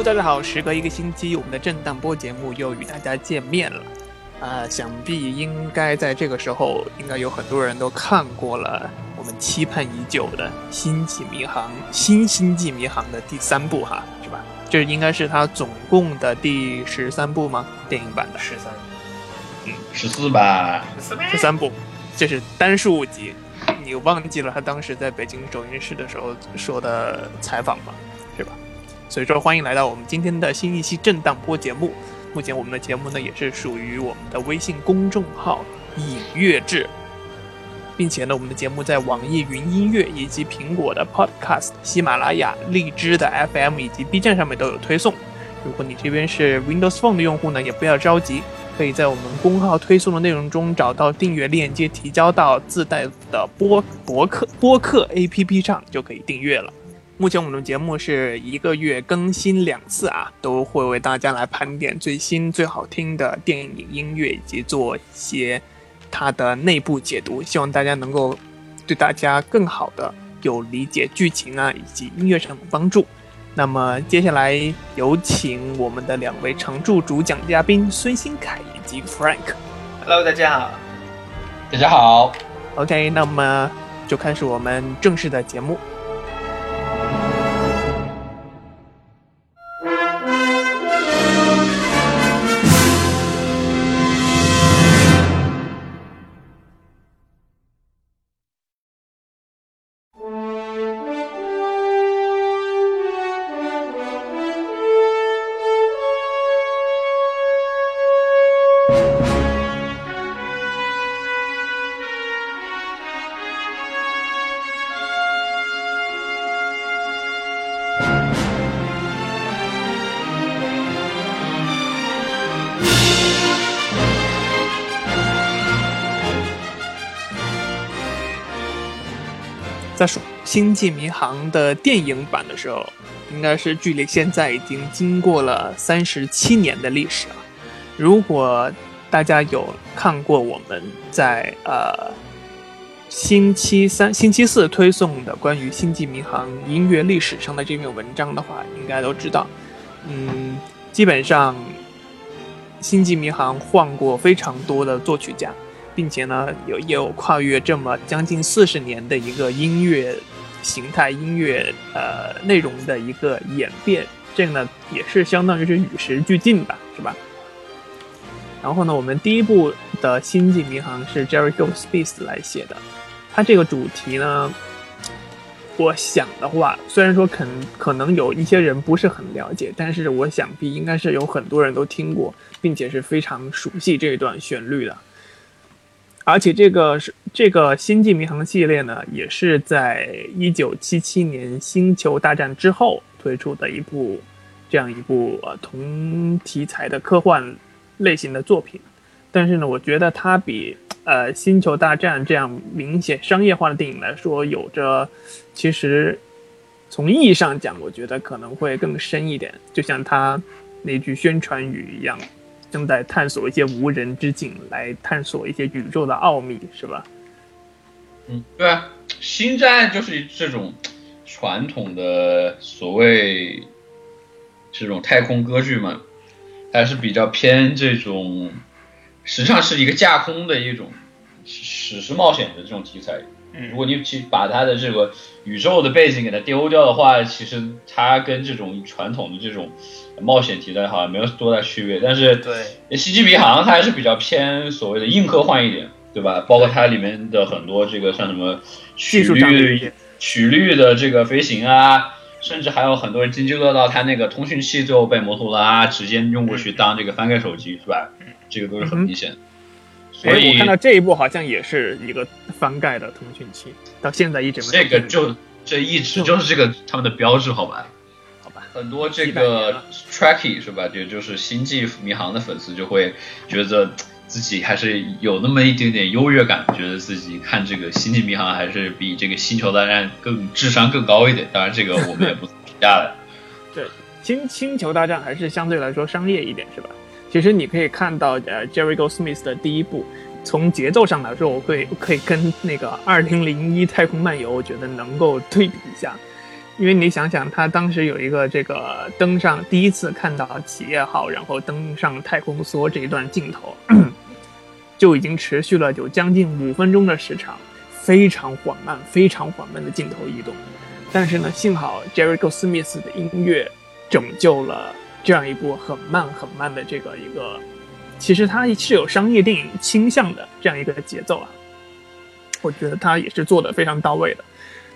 Hello，大家好！时隔一个星期，我们的震荡波节目又与大家见面了。啊、想必应该在这个时候，应该有很多人都看过了我们期盼已久的《星际迷航》新《星际迷航》的第三部哈，是吧？这应该是它总共的第十三部吗？电影版的十三，嗯十四吧，十三部，这是单数集。你忘记了他当时在北京首映式的时候说的采访吗？所以说，欢迎来到我们今天的新一期震荡波节目。目前我们的节目呢，也是属于我们的微信公众号“影乐志”，并且呢，我们的节目在网易云音乐以及苹果的 Podcast、喜马拉雅、荔枝的 FM 以及 B 站上面都有推送。如果你这边是 Windows Phone 的用户呢，也不要着急，可以在我们公号推送的内容中找到订阅链接，提交到自带的播博客播客 APP 上就可以订阅了。目前我们的节目是一个月更新两次啊，都会为大家来盘点最新最好听的电影音乐，以及做一些它的内部解读，希望大家能够对大家更好的有理解剧情啊以及音乐上的帮助。那么接下来有请我们的两位常驻主讲嘉宾孙新凯以及 Frank。Hello，大家好。大家好。OK，那么就开始我们正式的节目。星际迷航》的电影版的时候，应该是距离现在已经经过了三十七年的历史了。如果大家有看过我们在呃星期三、星期四推送的关于《星际迷航》音乐历史上的这篇文章的话，应该都知道，嗯，基本上《星际迷航》换过非常多的作曲家。并且呢，有也有跨越这么将近四十年的一个音乐形态、音乐呃内容的一个演变，这个呢也是相当于是与时俱进吧，是吧？然后呢，我们第一部的《星际迷航》是 Jerry Goldsmith 来写的，他这个主题呢，我想的话，虽然说可可能有一些人不是很了解，但是我想必应该是有很多人都听过，并且是非常熟悉这一段旋律的。而且这个是这个《星际迷航》系列呢，也是在一九七七年《星球大战》之后推出的一部这样一部呃同题材的科幻类型的作品。但是呢，我觉得它比呃《星球大战》这样明显商业化的电影来说，有着其实从意义上讲，我觉得可能会更深一点。就像它那句宣传语一样。正在探索一些无人之境，来探索一些宇宙的奥秘，是吧？嗯，对啊，星战就是这种传统的所谓这种太空歌剧嘛，还是比较偏这种，实际上是一个架空的一种史诗冒险的这种题材。如果你去把它的这个宇宙的背景给它丢掉的话，其实它跟这种传统的这种冒险题材好像没有多大区别。但是对《星际迷航》它还是比较偏所谓的硬科幻一点，对吧？包括它里面的很多这个像什么曲技术上的一率曲率的这个飞行啊，甚至还有很多人津津乐道它那个通讯器最后被摩托罗拉直接用过去当这个翻盖手机，是吧？这个都是很明显的。所哎，以我看到这一部好像也是一个翻盖的通讯器，到现在一直没这个就这一直就是这个他们的标志，好吧？很多这几百年个 Tracky 是吧？也就是星际迷航的粉丝就会觉得自己还是有那么一点点优越感，觉得自己看这个星际迷航还是比这个星球大战更智商更高一点。当然，这个我们也不评价的。对，星星球大战还是相对来说商业一点，是吧？其实你可以看到，呃，Jerry Goldsmith 的第一部，从节奏上来说，我会可以跟那个二零零一太空漫游，我觉得能够对比一下。因为你想想，他当时有一个这个登上第一次看到企业号，然后登上太空梭这一段镜头，就已经持续了有将近五分钟的时长，非常缓慢、非常缓慢的镜头移动。但是呢，幸好 Jerry Goldsmith 的音乐拯救了这样一部很慢很慢的这个一个，其实它是有商业电影倾向的这样一个节奏啊。我觉得他也是做的非常到位的。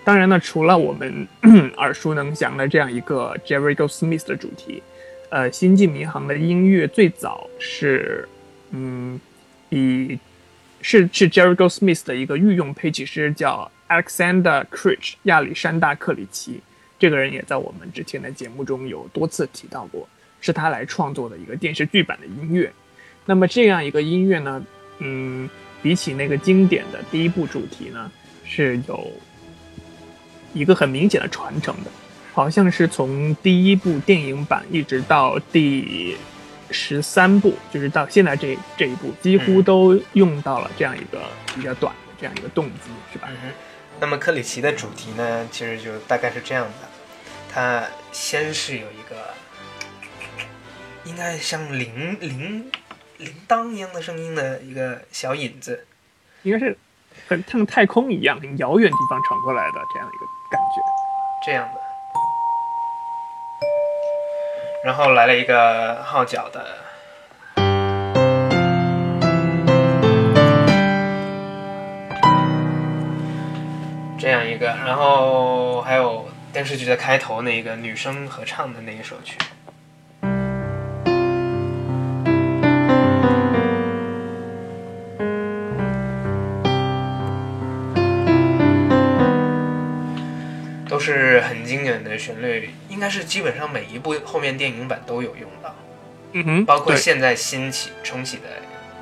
当然呢，除了我们 耳熟能详的这样一个 Jerry Go Smith 的主题，呃，《星际迷航》的音乐最早是，嗯，以是是 Jerry Go Smith 的一个御用配器师叫 Alexander Critch 亚历山大克里奇，这个人也在我们之前的节目中有多次提到过，是他来创作的一个电视剧版的音乐。那么这样一个音乐呢，嗯，比起那个经典的第一部主题呢，是有一个很明显的传承的，好像是从第一部电影版一直到第十三部，就是到现在这这一部，几乎都用到了这样一个比较短的这样一个动机，是吧？嗯，那么克里奇的主题呢，其实就大概是这样的，它先是有一个应该像铃铃铃铛一样的声音的一个小引子，应该是很像太空一样很遥远地方传过来的这样一个感觉。这样的，然后来了一个号角的。这样一个，然后还有电视剧的开头那个女生合唱的那一首曲，的旋律，应该是基本上每一部后面电影版都有用到，嗯哼，包括现在新起重启的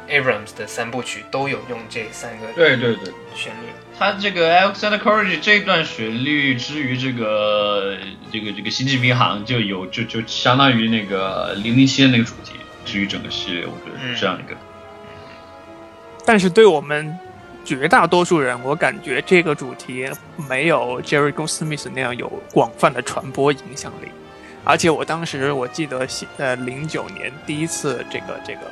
Abrams 的三部曲都有用这三个对对对，旋律。他这个 Alexander Courage 这段旋律之于这个这个这个星际迷航就有就就相当于那个零零七的那个主题，至于整个系列，我觉得是这样一个。但是对我们绝大多数人，我感觉这个主题没有 Jerry Goldsmith 那样有广泛的传播影响力。而且我当时我记得，呃，零九年第一次这个这个《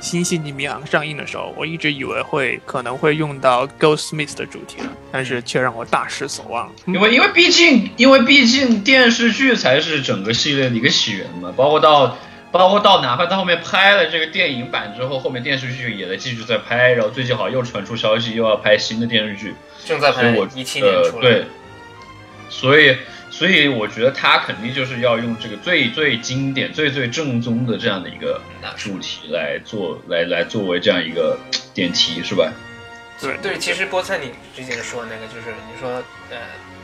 新星际迷航》上映的时候，我一直以为会可能会用到 Goldsmith 的主题，但是却让我大失所望。因为因为毕竟因为毕竟电视剧才是整个系列的一个起源嘛，包括到包括到哪怕到后面拍了这个电影版之后，后面电视剧也在继续在拍，然后最近好像又传出消息又要拍新的电视剧，正在拍我一七年呃出来，对，所以所以我觉得他肯定就是要用这个最最经典、最最正宗的这样的一个主题来做，来来作为这样一个点题，是吧？对对，其实菠菜你之前说那个，就是你说呃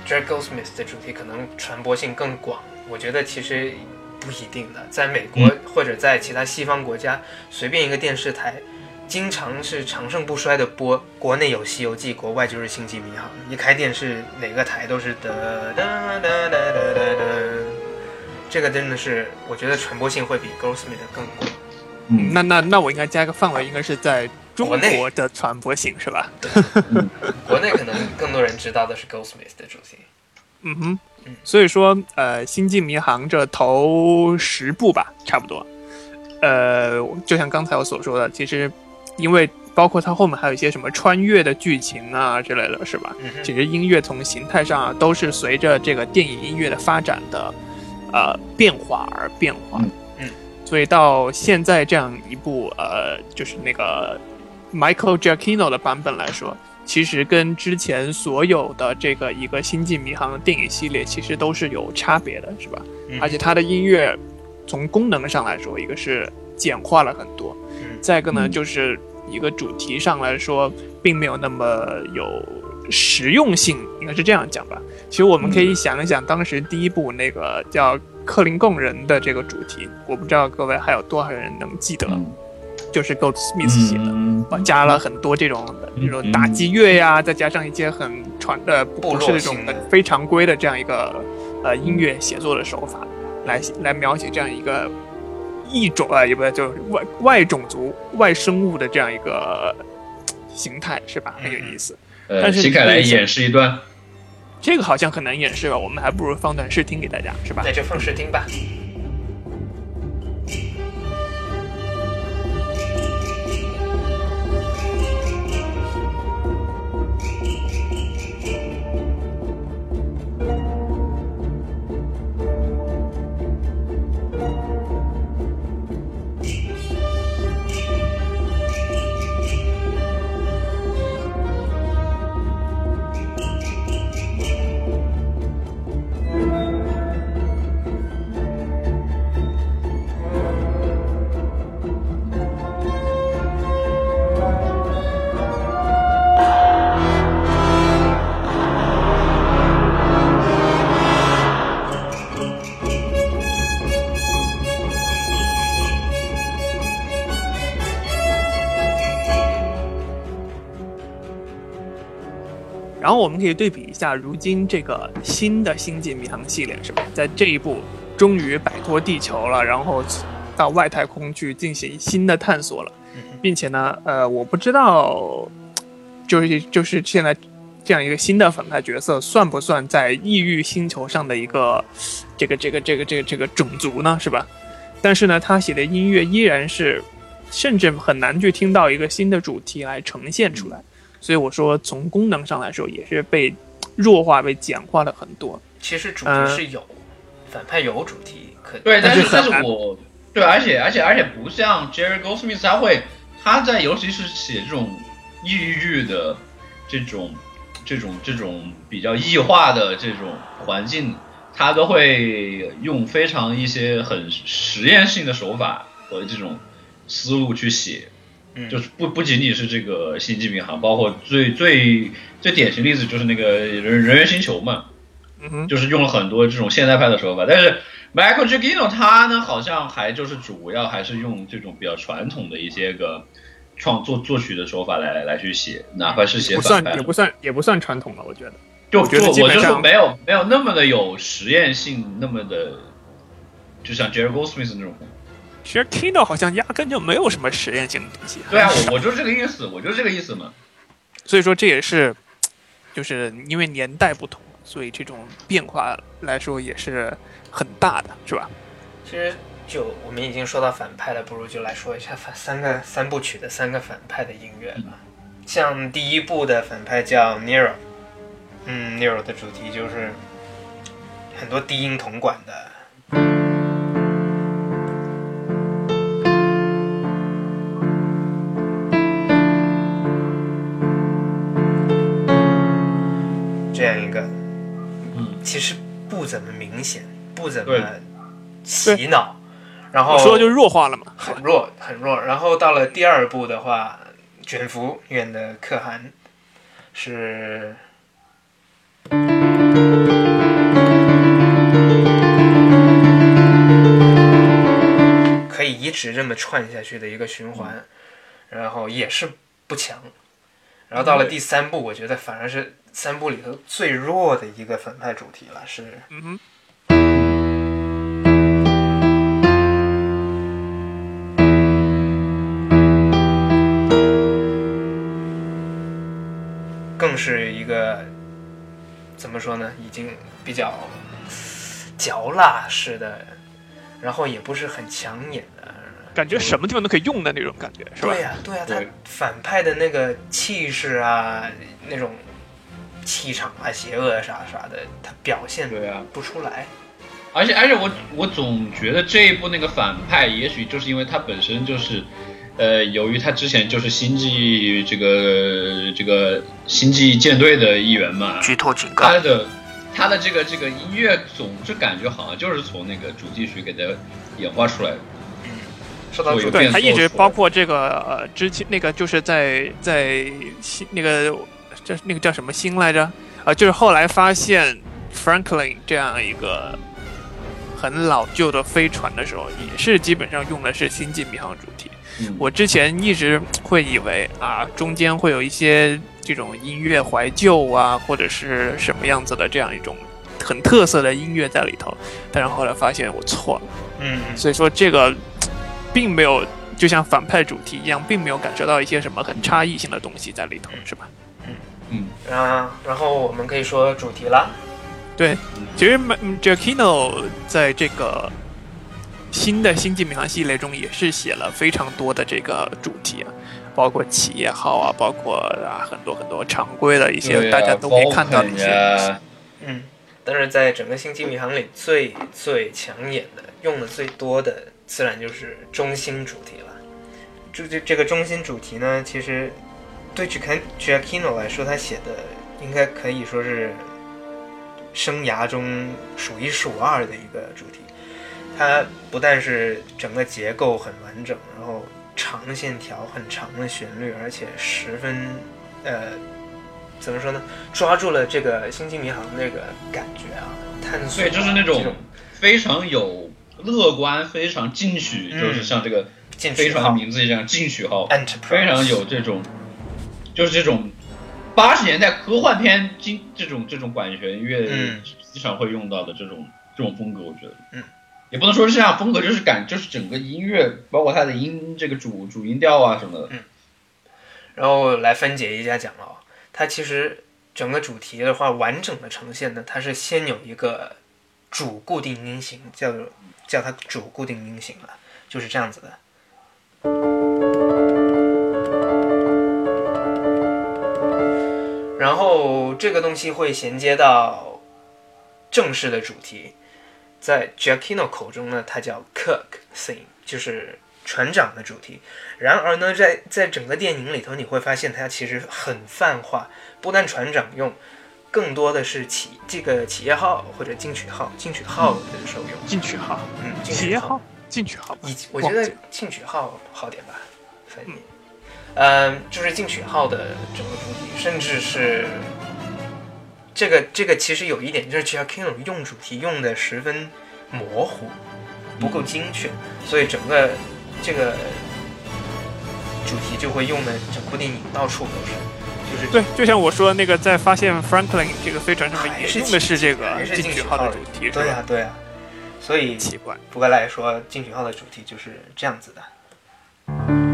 j a c k Goldsmith 的主题可能传播性更广，我觉得其实不一定的。在美国、嗯或者在其他西方国家，随便一个电视台，经常是长盛不衰的播。国内有《西游记》，国外就是《星际迷航》，一开电视哪个台都是哒哒哒哒哒哒哒。这个真的是，我觉得传播性会比 g h o s t m i t 更广。嗯那那那我应该加个范围，应该是在中国内的传播性是吧？国内可能更多人知道的是 g h o s t m i t 的主题。嗯哼嗯，所以说，呃，《星际迷航》这头十部吧，差不多，呃，就像刚才我所说的，其实因为包括它后面还有一些什么穿越的剧情啊之类的，是吧？其实音乐从形态上啊，都是随着这个电影音乐的发展的呃变化而变化。嗯嗯所以到现在这样一部呃，就是那个 Michael Giacchino 的版本来说，其实跟之前所有的这个一个《星际迷航》的电影系列其实都是有差别的，是吧？嗯。而且它的音乐从功能上来说，一个是简化了很多，嗯。再一个呢，嗯。就是一个主题上来说，并没有那么有实用性，应该是这样讲吧。其实我们可以想一想，当时第一部那个叫克林贡人的这个主题，我不知道各位还有多少人能记得，嗯就是 Goldsmith 写的。嗯加了很多这种这种打击乐呀，再加上一些很传的不是这种非常规的这样一个呃音乐写作的手法，来来描写这样一个异种啊，也不就是外外种族外生物的这样一个呃形态，是吧？很有意思。呃，但是请凯来演示一段。这个好像很难演示吧？我们还不如放段试听给大家，是吧？那就放试听吧。然后我们可以对比一下，如今这个新的《星际迷航》系列是吧？在这一部终于摆脱地球了，然后到外太空去进行新的探索了，并且呢，呃，我不知道，就是就是现在这样一个新的反派角色，算不算在异域星球上的一个这个这个这个这个这个种族呢？是吧？但是呢，他写的音乐依然是，甚至很难去听到一个新的主题来呈现出来。所以我说，从功能上来说，也是被弱化、被简化了很多。其实主嗯题是有，反派有主题，可对，但是但是我对，而且而且而且不像 Jerry Goldsmith，他会他在尤其是写这种抑郁的这种这种这种比较异化的这种环境，他都会用非常一些很实验性的手法和这种思路去写。嗯就是不不仅仅是这个星际迷航，包括最最最典型例子就是那个人人猿星球嘛，就是用了很多这种现代派的手法，但是 Michael Giacchino 他呢，好像还就是主要还是用这种比较传统的一些个创作作曲的手法来来去写，哪怕是写反派算也，不算也不算传统了，我觉得。就我觉得我就是没有没有那么的有实验性，那么的，就像 Jerry Goldsmith 那种。其实 Kino 好像压根就没有什么实验性的东西。对啊，我我就是这个意思，我就是这个意思嘛。所以说这也是，就是因为年代不同，所以这种变化来说也是很大的，是吧？其实就我们已经说到反派了，不如就来说一下反三个三部曲的三个反派的音乐吧。像第一部的反派叫 Nero，嗯，Nero 的主题就是很多低音铜管的。其实不怎么明显，不怎么洗脑，然后我说就弱化了嘛。很弱很弱。然后到了第二部的话，卷福演的可汗是可以一直这么串下去的一个循环，然后也是不强。然后到了第三部，我觉得反而是三部里头最弱的一个反派主题了，是嗯哼，像是一个怎么说呢，已经比较嚼辣式的，然后也不是很抢眼的。感觉什么地方都可以用的那种感觉，是吧？对呀、对呀、他反派的那个气势啊，那种气场啊、邪恶啥啥的，他表现对啊，不出来。而且而且我我总觉得这一部那个反派，也许就是因为他本身就是，呃，由于他之前就是星际这个这个星际舰队的一员嘛，剧透警告他的他的这个这个音乐总是感觉好像就是从那个主题曲给他演化出来的。说到主有对他一直包括这个呃，之前那个就是在在新那个这那个叫什么星来着？啊、就是后来发现 Franklin 这样一个很老旧的飞船的时候，也是基本上用的是星际迷航主题。嗯，我之前一直会以为啊，中间会有一些这种音乐怀旧啊，或者是什么样子的这样一种很特色的音乐在里头，但是后来发现我错了。嗯，所以说这个并没有就像反派主题一样，并没有感受到一些什么很差异性的东西在里头，是吧？嗯，啊，然后我们可以说主题了。对，其实嗯 Giacchino 在这个新的星际迷航系列中也是写了非常多的这个主题啊，包括企业号啊，包括啊很多很多常规的一些啊大家都可以看到的一些东西。嗯，但是在整个星际迷航里最最抢眼的、用的最多的，自然就是中心主题了。这这这个中心主题呢，其实对 Giac- Giacchino 来说，他写的应该可以说是生涯中数一数二的一个主题。它不但是整个结构很完整，然后长线条、很长的旋律，而且十分呃怎么说呢？抓住了这个星际迷航那个感觉啊，探索啊、对，就是那种非常有乐观、非常进取，嗯就是像这个飞船的名字一样，进取号非常有这种，就是这种八十年代科幻片经这种这种管弦乐嗯。经常会用到的这种这种风格，我觉得，嗯，也不能说是这样风格，就是感就是整个音乐，包括它的音这个主主音调啊什么的，嗯。然后来分解一下讲了，它其实整个主题的话，完整的呈现呢，它是先有一个主固定音型，叫做叫它主固定音型了，就是这样子的。然后这个东西会衔接到正式的主题，在 Giacchino 口中呢，它叫 Cook Theme，就是船长的主题。然而呢，在在整个电影里头，你会发现它其实很泛化，不但船长用，更多的是企这个企业号或者进取号、进取号的时候用。进取号、嗯，企业号、进取号吧，以我觉得进取号好点吧，翻译。嗯，就是进取号的整个主题，甚至是这个这个其实有一点就是其实 King 用主题用的十分模糊，不够精确，所以整个这个主题就会用的整部电影到处都是，就是对，就像我说那个，在发现 Franklin 这个飞船上面也用的是这个进取号号的主题，对呀、吧？对呀、所以奇怪，不过来说，进取号的主题就是这样子的。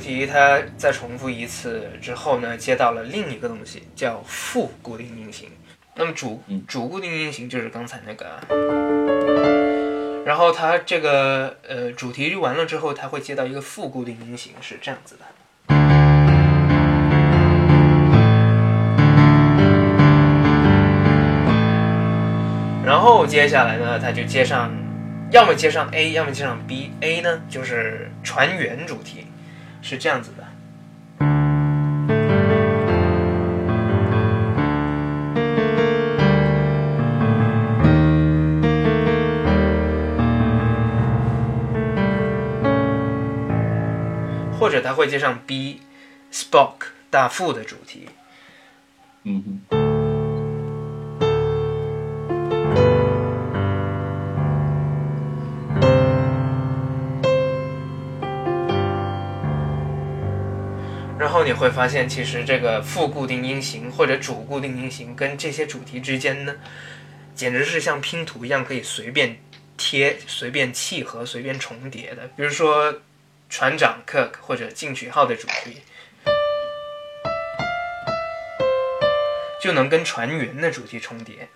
题它再重复一次之后呢，接到了另一个东西，叫副固定音型。那么主嗯主固定音型就是刚才那个，然后它这个呃主题完了之后，它会接到一个副固定音型，是这样子的。然后接下来呢，它就接上，要么接上 A，要么接上 B。A 呢就是船员主题，是这样子的。或者他会接上 B，Spock 大副的主题。嗯哼。后你会发现，其实这个副固定音型或者主固定音型跟这些主题之间呢，简直是像拼图一样，可以随便贴、随便契合、随便重叠的。比如说船长 Kirk 或者进取号的主题，就能跟船员的主题重叠。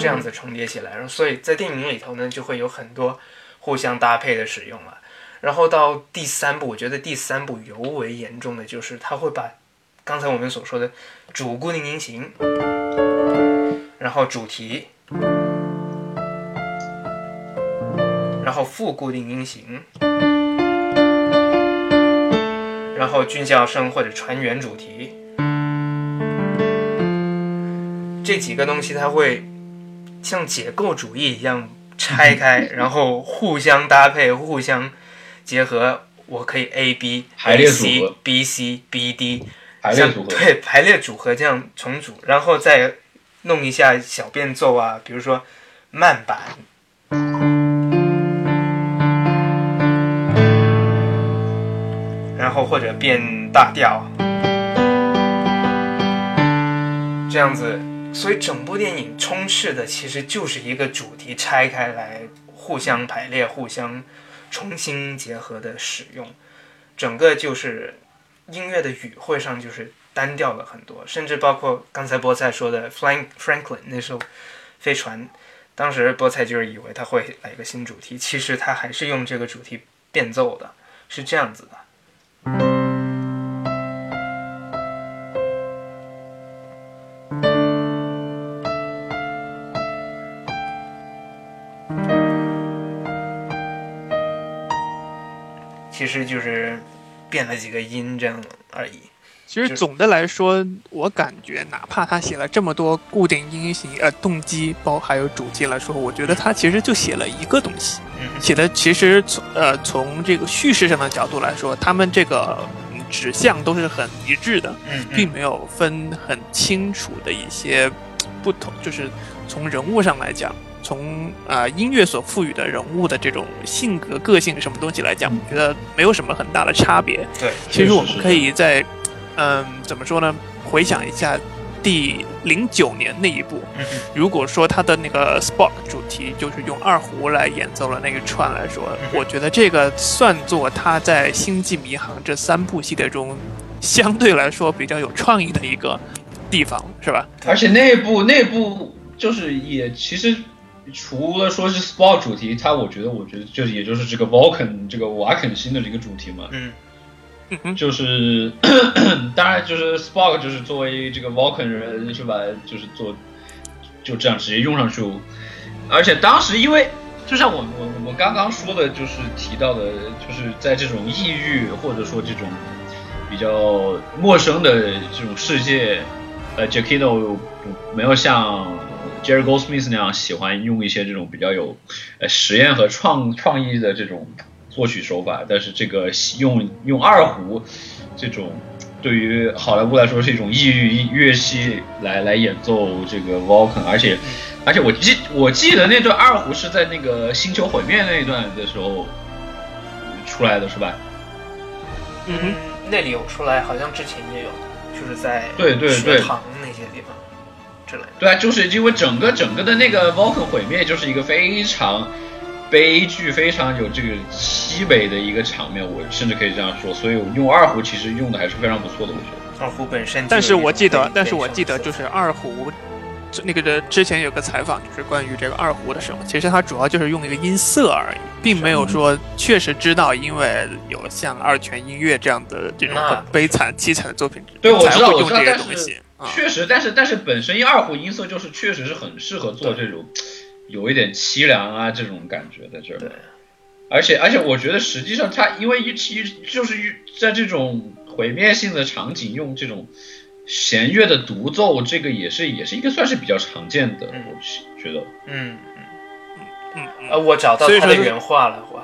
这样子重叠起来，然后所以在电影里头呢，就会有很多互相搭配的使用了。然后到第三部，我觉得第三部尤为严重的就是，他会把刚才我们所说的主固定音型，然后主题，然后副固定音型，然后军校生或者船员主题，这几个东西它会像解构主义一样拆开，然后互相搭配、互相结合。我可以 A B 排列 A 组 C 合 B C B D 排列组合，对排列组合这样重组，然后再弄一下小变奏啊，比如说慢板，然后或者变大调，这样子，所以整部电影充斥的其实就是一个主题拆开来，互相排列、互相重新结合的使用，整个就是音乐的语汇上就是单调了很多，甚至包括刚才菠菜说的《Flying Franklin》那首飞船，当时菠菜就是以为他会来一个新主题，其实他还是用这个主题变奏的，是这样子的。实就是变了几个音这样而已。其实总的来说，我感觉哪怕他写了这么多固定音型、呃动机包还有主题来说，我觉得他其实就写了一个东西，嗯写的其实从呃从这个叙事上的角度来说，他们这个嗯指向都是很一致的，嗯。并没有分很清楚的一些不同，就是从人物上来讲，从啊、呃音乐所赋予的人物的这种性格、个性什么东西来讲，我觉得没有什么很大的差别。对，其实我们可以在，嗯，怎么说呢？回想一下第零九年那一部，嗯如果说他的那个 Spock 主题就是用二胡来演奏了那个串来说，嗯我觉得这个算作他在《星际迷航》这三部系列中相对来说比较有创意的一个地方，是吧？而且那部那部就是也其实除了说是 Spock 主题，它我觉得我觉得就也就是这个 Vulcan 这个瓦肯星的这个主题嘛，嗯。就是当然就是 Spock 就是作为这个 Vulcan 人是吧，就是做就这样直接用上去，而且当时因为就像我我我刚刚说的，就是提到的，就是在这种异域或者说这种比较陌生的这种世界，呃 j a c k i n o 没有像 Jerry Goldsmith 那样喜欢用一些这种比较有呃实验和创创意的这种作曲手法，但是这个用用二胡这种对于好莱坞来说是一种异域乐器来来演奏这个 Vulcan，而且而且我记我记得那段二胡是在那个星球毁灭那一段的时候出来的是吧？嗯哼，那里有出来，好像之前也有，就是在对对对之类的。对啊，就是因为整个整个的那个 Vulcan 毁灭就是一个非常悲剧、非常有这个凄美的一个场面，我甚至可以这样说。所以我用二胡其实用的还是非常不错的，我觉得。二胡本身但是我记得，但是我记得就是二胡。那个的之前有个采访，就是关于这个二胡的时候，其实它主要就是用一个音色而已，并没有说确实知道，因为有像二泉音乐这样的这种很悲惨凄惨的作品，对我知道才会用这些我知道但是东西啊。确实，但是但是本身二胡音色就是确实是很适合做这种有一点凄凉啊这种感觉在这儿。对，而且而且我觉得实际上它因为一其就是在这种毁灭性的场景用这种弦乐的独奏，这个也是也是一个算是比较常见的，嗯。我觉得。嗯，嗯呃，嗯，我找到他的所以说是原话了，我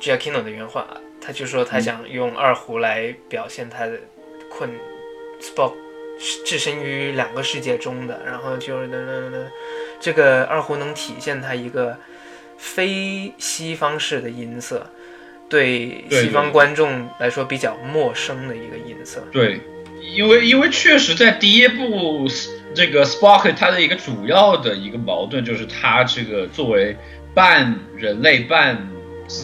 Giacchino 的原话，他就说他想用二胡来表现他的困 Spock 置身于两个世界中的，然后就是呢呢呢这个二胡能体现它一个非西方式的音色，对对西方观众来说比较陌生的一个音色。对，因为因为确实在第一部这个 Spock 它的一个主要的一个矛盾就是它这个作为半人类半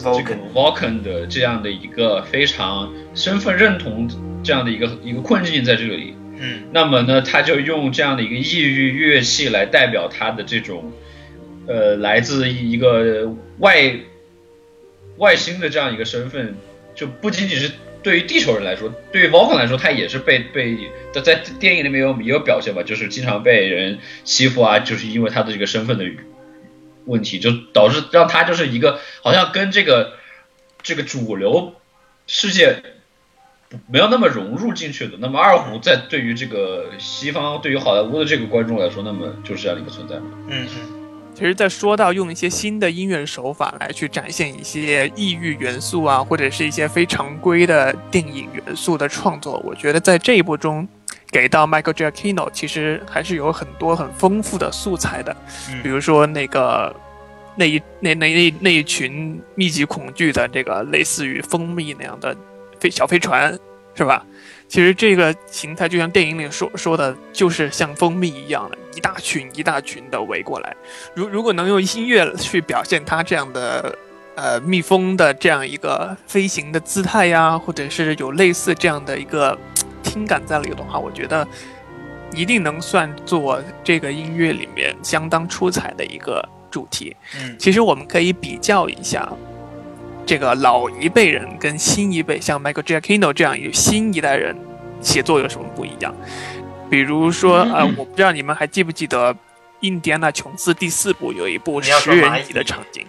这个 Vulcan 的这样的一个非常身份认同这样的一个一个困境在这里。嗯那么呢，他就用这样的一个异域乐器来代表他的这种，呃，来自一个外外星的这样一个身份，就不仅仅是对于地球人来说，对于 Vulcan 来说，他也是被被在在电影里面有也有表现吧，就是经常被人欺负啊，就是因为他的这个身份的问题，就导致让他就是一个好像跟这个这个主流世界没有那么融入进去的。那么二胡在对于这个西方，对于好莱坞的这个观众来说，那么就是这样的一个存在嘛。嗯嗯其实，在说到用一些新的音乐手法来去展现一些异域元素啊，或者是一些非常规的电影元素的创作，我觉得在这一部中，给到 Michael Giacchino 其实还是有很多很丰富的素材的，嗯比如说那个那一那那那那一群密集恐惧的这个类似于蜂蜜那样的飞小飞船，是吧？其实这个形态就像电影里说说的，就是像蜂蜜一样的，一大群一大群的围过来。如如果能用音乐去表现它这样的呃蜜蜂的这样一个飞行的姿态呀，或者是有类似这样的一个听感在里的话，我觉得一定能算作这个音乐里面相当出彩的一个主题。嗯其实我们可以比较一下，这个老一辈人跟新一辈，像 Michael Giacchino 这样有新一代人写作有什么不一样？比如说，呃，我不知道你们还记不记得《印第安纳琼斯》第四部有一部食人蚁的场景，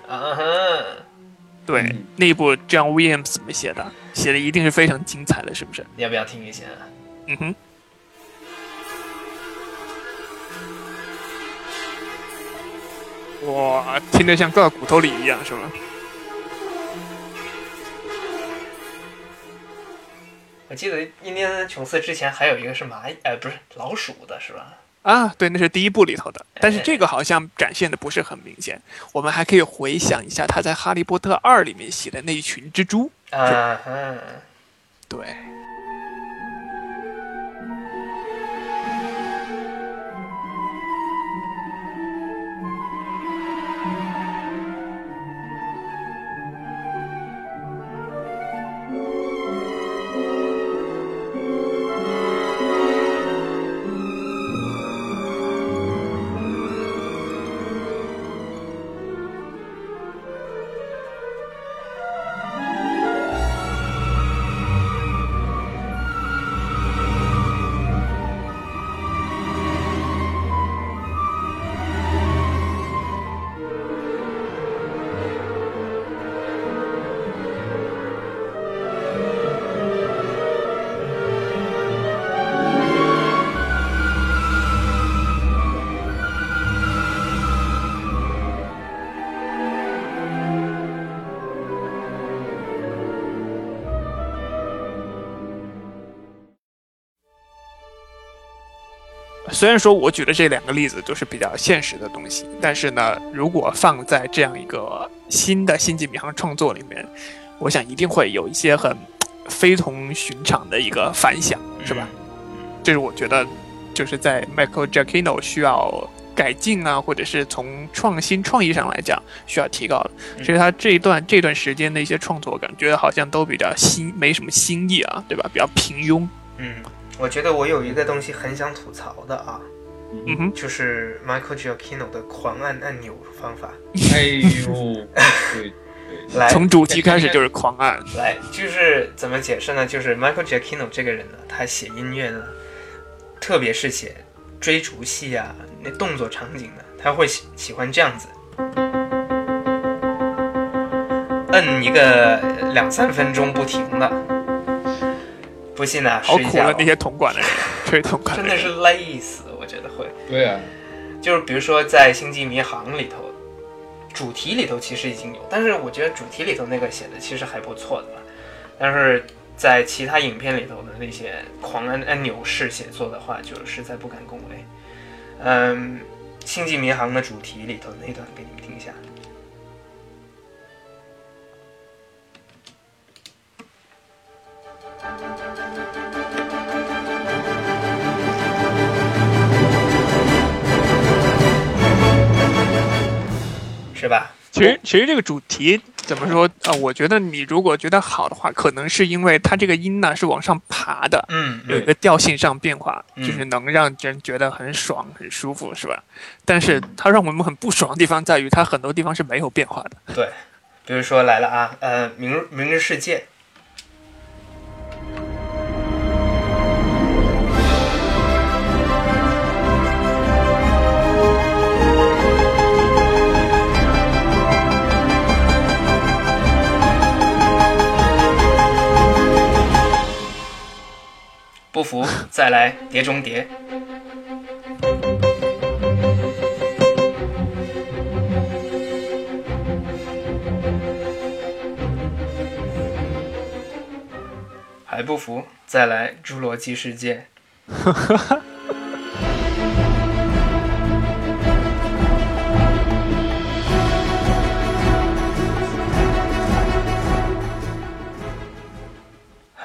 对，嗯那一部 John Williams 怎么写的？写的一定是非常精彩的，是不是？你要不要听一下？嗯哼。哇，听得像挂骨头里一样，是吗？我记得印第安琼斯之前还有一个是蚂蚁，呃，不是老鼠的，是吧？啊，对，那是第一部里头的，但是这个好像展现的不是很明显。我们还可以回想一下他在《哈利波特二》里面写的那一群蜘蛛。啊，对，虽然说我举的这两个例子都是比较现实的东西，但是呢，如果放在这样一个新的星际迷航创作里面，我想一定会有一些很非同寻常的一个反响，是吧？这是我觉得就是在 Michael Giacchino 需要改进啊，或者是从创新创意上来讲需要提高的。嗯其实他这一段这段时间的一些创作，感觉好像都比较新，没什么新意啊，对吧？比较平庸。嗯，我觉得我有一个东西很想吐槽的啊，嗯哼，就是 Michael Giacchino 的狂按按钮方法。哎呦，来，从主题开始就是狂按。来，就是怎么解释呢？就是 Michael Giacchino 这个人呢，他写音乐呢，特别是写追逐戏啊、那动作场景的，他会喜喜欢这样子，摁一个两三分钟不停的。不信呢，好苦了那些铜管的人，吹铜管人。真的是累死，我觉得会。对啊，就是比如说在《星际迷航》里头，主题里头其实已经有，但是我觉得主题里头那个写的其实还不错的嘛。但是在其他影片里头的那些狂按按钮式写作的话，就实在不敢恭维。嗯，星际迷航》的主题里头那段给你们听一下。是吧？其实其实这个主题怎么说啊、我觉得你如果觉得好的话，可能是因为它这个音呢是往上爬的，嗯，有一个调性上变化，嗯就是能让人觉得很爽、很舒服，是吧？但是它让我们很不爽的地方在于，它很多地方是没有变化的。对，比如说来了啊，呃，明日明日世界，不服再来碟中谍。还不服，再来《侏罗纪世界》。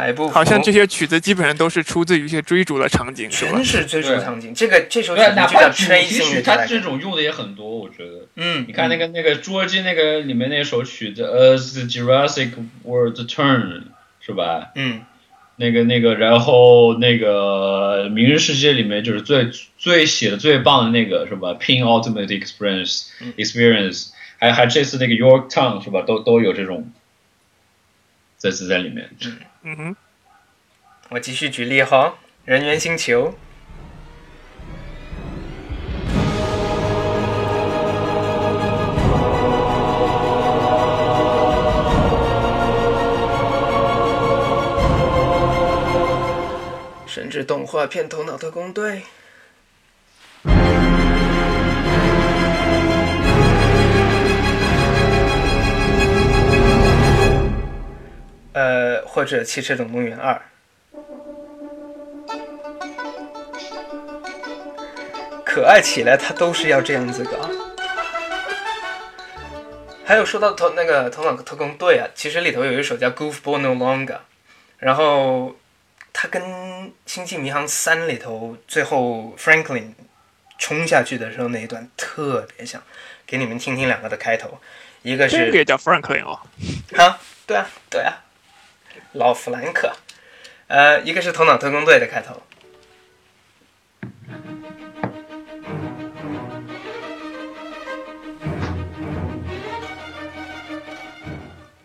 还不，好像这些曲子基本上都是出自于一些追逐的场景，是吧全？是追逐对场景。这个这首曲，子就叫哪怕主题 Tracing 曲，它这种用的也很多，我觉得。嗯，你看那个那个侏罗纪那个里面那首曲子，As the Jurassic World Turn，是吧？嗯，那个那个，然后那个《明日世界》里面就是最最写的最棒的那个是吧？Pin Ultimate Experience 嗯 Experience，还还这次那个 Yorktown 是吧？都都有这种在词在里面。嗯嗯哼，我继续举例哈，人猿星球。甚至动画片《头脑特工队》。呃，或者《汽车总动员二》。可爱起来，他都是要这样子搞。还有说到头那个头脑特工队啊，其实里头有一首叫《Goofball No Longer》，然后它跟《星际迷航三》里头最后 Franklin 冲下去的时候那一段特别像，给你们听听两个的开头，一个是这个也叫 Franklin 哦。啊，对啊，对啊，老弗兰克，呃，一个是头脑特工队的开头，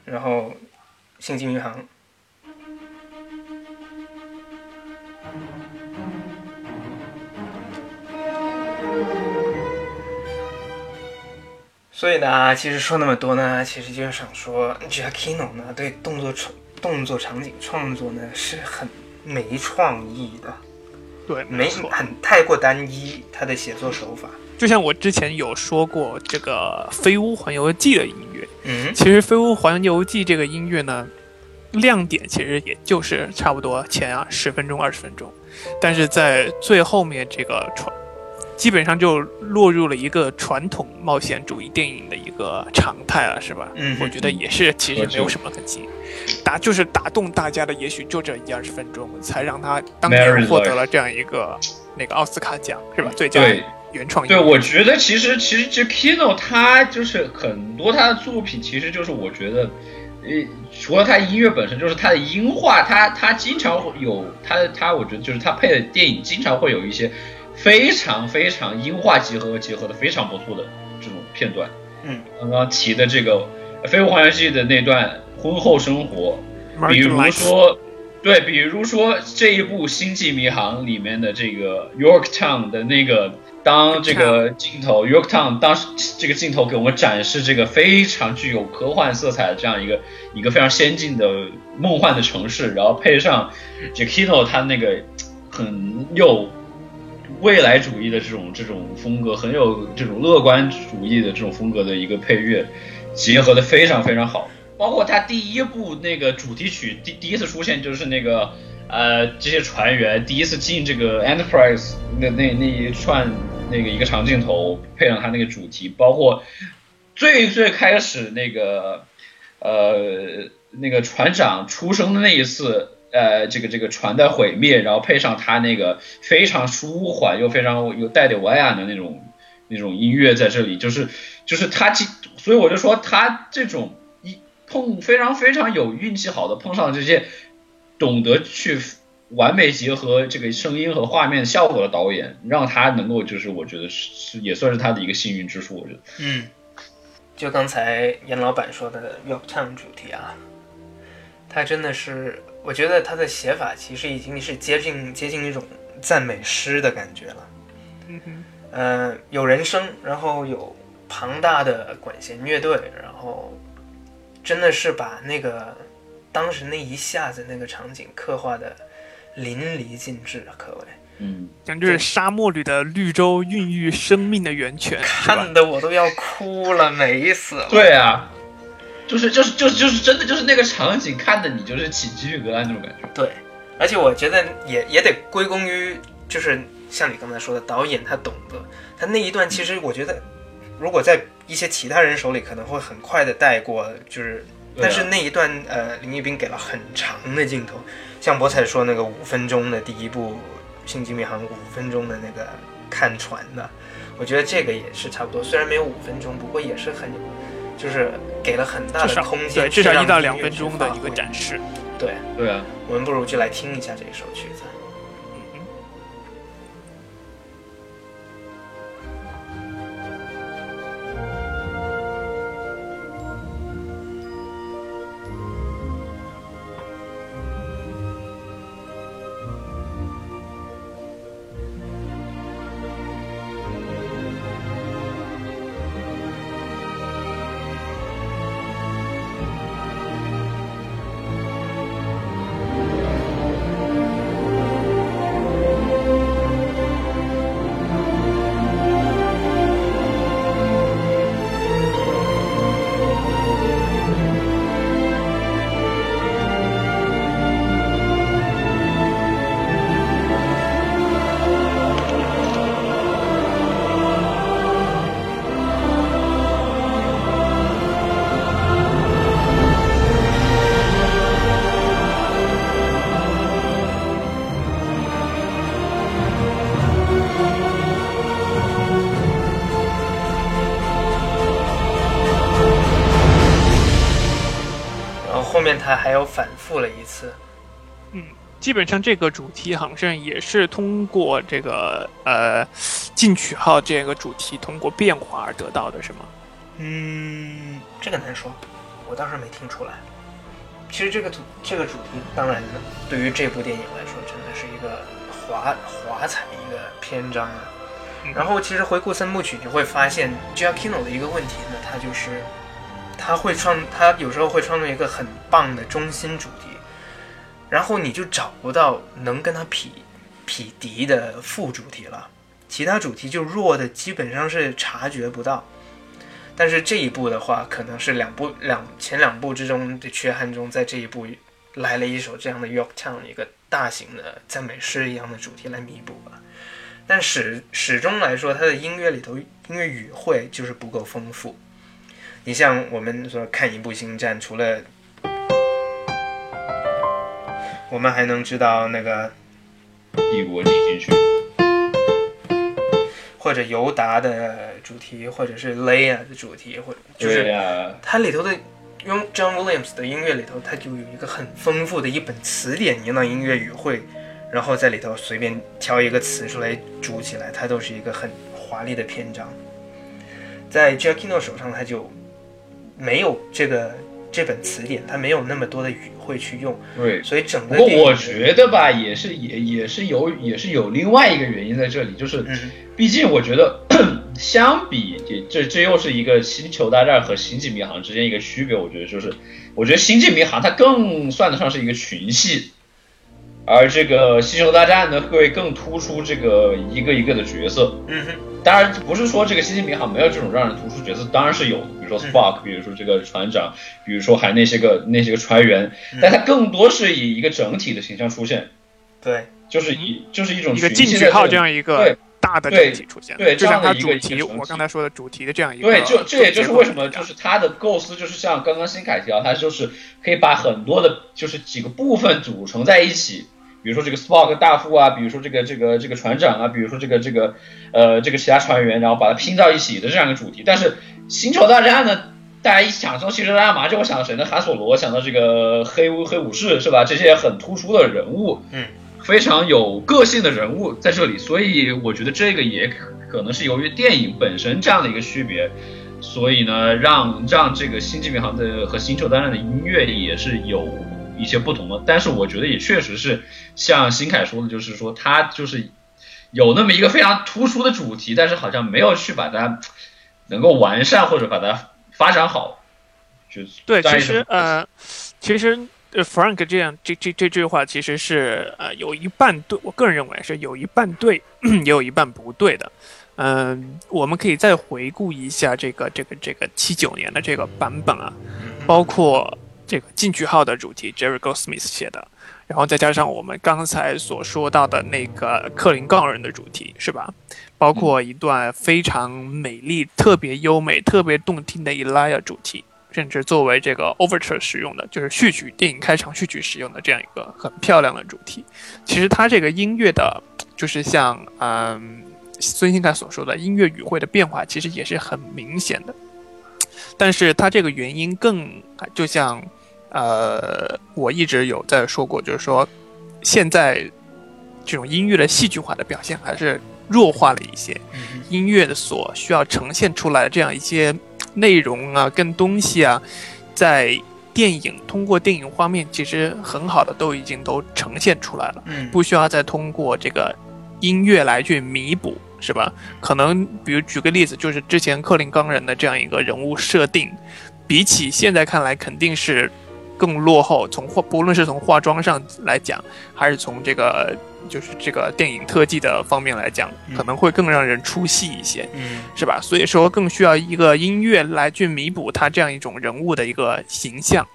然后星际迷航，所以呢，其实说那么多呢，其实就是想说，Jackino 呢对动作创动作场景创作呢是很没创意的，对，没没错。很太过单一，他的写作手法。就像我之前有说过，这个《飞屋环游记》的音乐，嗯其实《飞屋环游记》这个音乐呢，亮点其实也就是差不多前啊十分钟二十分钟，但是在最后面这个传，基本上就落入了一个传统冒险主义电影的一个常态了，是吧？嗯我觉得也是，其实没有什么可新，打就是打动大家的，也许就这一二十分钟，才让他当年获得了这样一个那个奥斯卡奖，是吧？最佳原创音对，我觉得其实其实这 Kino 他就是很多他的作品，其实就是我觉得，呃，除了他音乐本身，就是他的音画，他他经常会有他的他，我觉得就是他配的电影经常会有一些非常非常音画结合结合的非常不错的这种片段。嗯，刚刚提的这个《飞屋环游记》的那段婚后生活，比如说，对，比如说这一部《星际迷航》里面的这个 Yorktown 的那个，当这个镜头 Yorktown 当时这个镜头给我们展示这个非常具有科幻色彩的这样一个一个非常先进的梦幻的城市，然后配上 Giacchino 他那个很有未来主义的这种这种风格，很有这种乐观主义的这种风格的一个配乐，结合的非常非常好。包括他第一部那个主题曲第第一次出现就是那个呃这些船员第一次进这个 Enterprise 那那那一串那个一个长镜头，配上他那个主题，包括最最开始那个呃那个船长出生的那一次，呃这个这个船的毁灭，然后配上他那个非常舒缓又非常有带点文雅的那种那种音乐在这里，就是就是他所以我就说他这种一碰非常非常有运气好的碰上这些懂得去。完美结合这个声音和画面效果的导演，让他能够就是我觉得是是也算是他的一个幸运之处。我觉得，嗯，就刚才严老板说的 Yorktown 主题啊，他真的是，我觉得他的写法其实已经是接近接近一种赞美诗的感觉了。嗯哼，呃，有人声，然后有庞大的管弦乐队，然后真的是把那个当时那一下子那个场景刻画的。淋漓尽致啊，可谓，嗯，简直是沙漠里的绿洲孕育生命的源泉，看的我都要哭了，美死了。对啊，就是就是就是就是真的就是那个场景，看的你就是起鸡皮疙瘩那种感觉。对，而且我觉得也也得归功于，就是像你刚才说的，导演他懂得，他那一段其实我觉得，如果在一些其他人手里可能会很快的带过，就是，但是那一段呃，林一斌给了很长的镜头。像博彩说那个五分钟的第一部《星际迷航》，五分钟的那个看船的，我觉得这个也是差不多。虽然没有五分钟，不过也是很，就是给了很大的空间，对，至少一到两分钟的一个展示。对，对啊，我们不如就来听一下这首曲子。他还有反复了一次，嗯，基本上这个主题好像也是通过这个呃进取号这个主题通过变化而得到的，是吗？嗯，这个难说，我倒是没听出来。其实这个主这个主题，当然对于这部电影来说，真的是一个华华彩一个篇章啊。然后其实回顾三部曲，你会发现 Giacchino 的一个问题呢，他就是。他会创，他有时候会创作一个很棒的中心主题，然后你就找不到能跟他匹匹敌的副主题了，其他主题就弱的基本上是察觉不到。但是这一部的话，可能是两部两前两部之中的缺憾中，在这一部来了一首这样的 Yorktown 一个大型的赞美诗一样的主题来弥补吧。但始始终来说，他的音乐里头音乐语汇就是不够丰富。你像我们说看一部《星战》，除了我们还能知道那个《帝国进行曲》，或者尤达的主题，或者是 Leia 的主题，或者就是它里头的用 John Williams 的音乐里头，它就有一个很丰富的一本词典一样的音乐语汇，然后在里头随便挑一个词出来组起来，它都是一个很华丽的篇章。在 Giacchino 手上，它就。没有这个这本词典，它没有那么多的语汇去用。对，所以整个。不过我觉得吧，也是也也是有也是有另外一个原因在这里，就是，毕竟我觉得 相比这这又是一个星球大战和星际迷航之间一个区别。我觉得就是，我觉得星际迷航它更算得上是一个群戏，而这个星球大战呢会更突出这个一个一个的角色。嗯哼。当然不是说这个星际迷航没有这种让人突出角色，当然是有，比如说 Spock，比如说这个船长，比如说还那些个那些个船员，但它更多是以一个整体的形象出现。对，就是一就是一种一个进取号这样一个对大的对整体出现。对就像它这样的一个主题，一个整体我刚才说的主题的这样一个对，就这也就是为什么就是它的构思就是像刚刚新凯提到，它就是可以把很多的就是几个部分组成在一起，比如说这个 Spock 大副啊，比如说这个这个这个船长啊，比如说这个这个呃这个其他船员，然后把它拼到一起的这样一个主题。但是星球大战呢，大家一想说星球大战马上就会想到谁呢？韩索罗，想到这个黑乌黑武士是吧？这些很突出的人物，嗯，非常有个性的人物在这里，所以我觉得这个也可可能是由于电影本身这样的一个区别，所以呢，让让这个《星际迷航》的和《星球大战》的音乐也是有一些不同的。但是我觉得也确实是像新凯说的，就是说他就是有那么一个非常突出的主题，但是好像没有去把它能够完善或者把它发展好。就对，其实呃，其实呃，Frank 这样这这这句话其实是呃有一半对，我个人认为是有一半对，也有一半不对的。嗯、我们可以再回顾一下这个这个这个七九年的这个版本啊，包括这个进取号的主题 Jerry Goldsmith 写的，然后再加上我们刚才所说到的那个克林杠人的主题，是吧？包括一段非常美丽、特别优美、特别动听的 Elia 主题，甚至作为这个 Overture 使用的，就是序曲电影开场序曲使用的这样一个很漂亮的主题。其实它这个音乐的，就是像嗯孙兴凯所说的音乐语汇的变化，其实也是很明显的。但是它这个原因更就像呃，我一直有在说过，就是说现在这种音乐的戏剧化的表现还是弱化了一些。嗯音乐的所需要呈现出来的这样一些内容啊、跟东西啊，在电影通过电影画面，其实很好的都已经都呈现出来了，嗯不需要再通过这个音乐来去弥补，是吧？可能比如举个例子，就是之前克林冈人的这样一个人物设定，比起现在看来肯定是更落后，从化不论是从化妆上来讲，还是从这个就是这个电影特技的方面来讲，嗯可能会更让人出戏一些。嗯是吧？所以说更需要一个音乐来去弥补他这样一种人物的一个形象。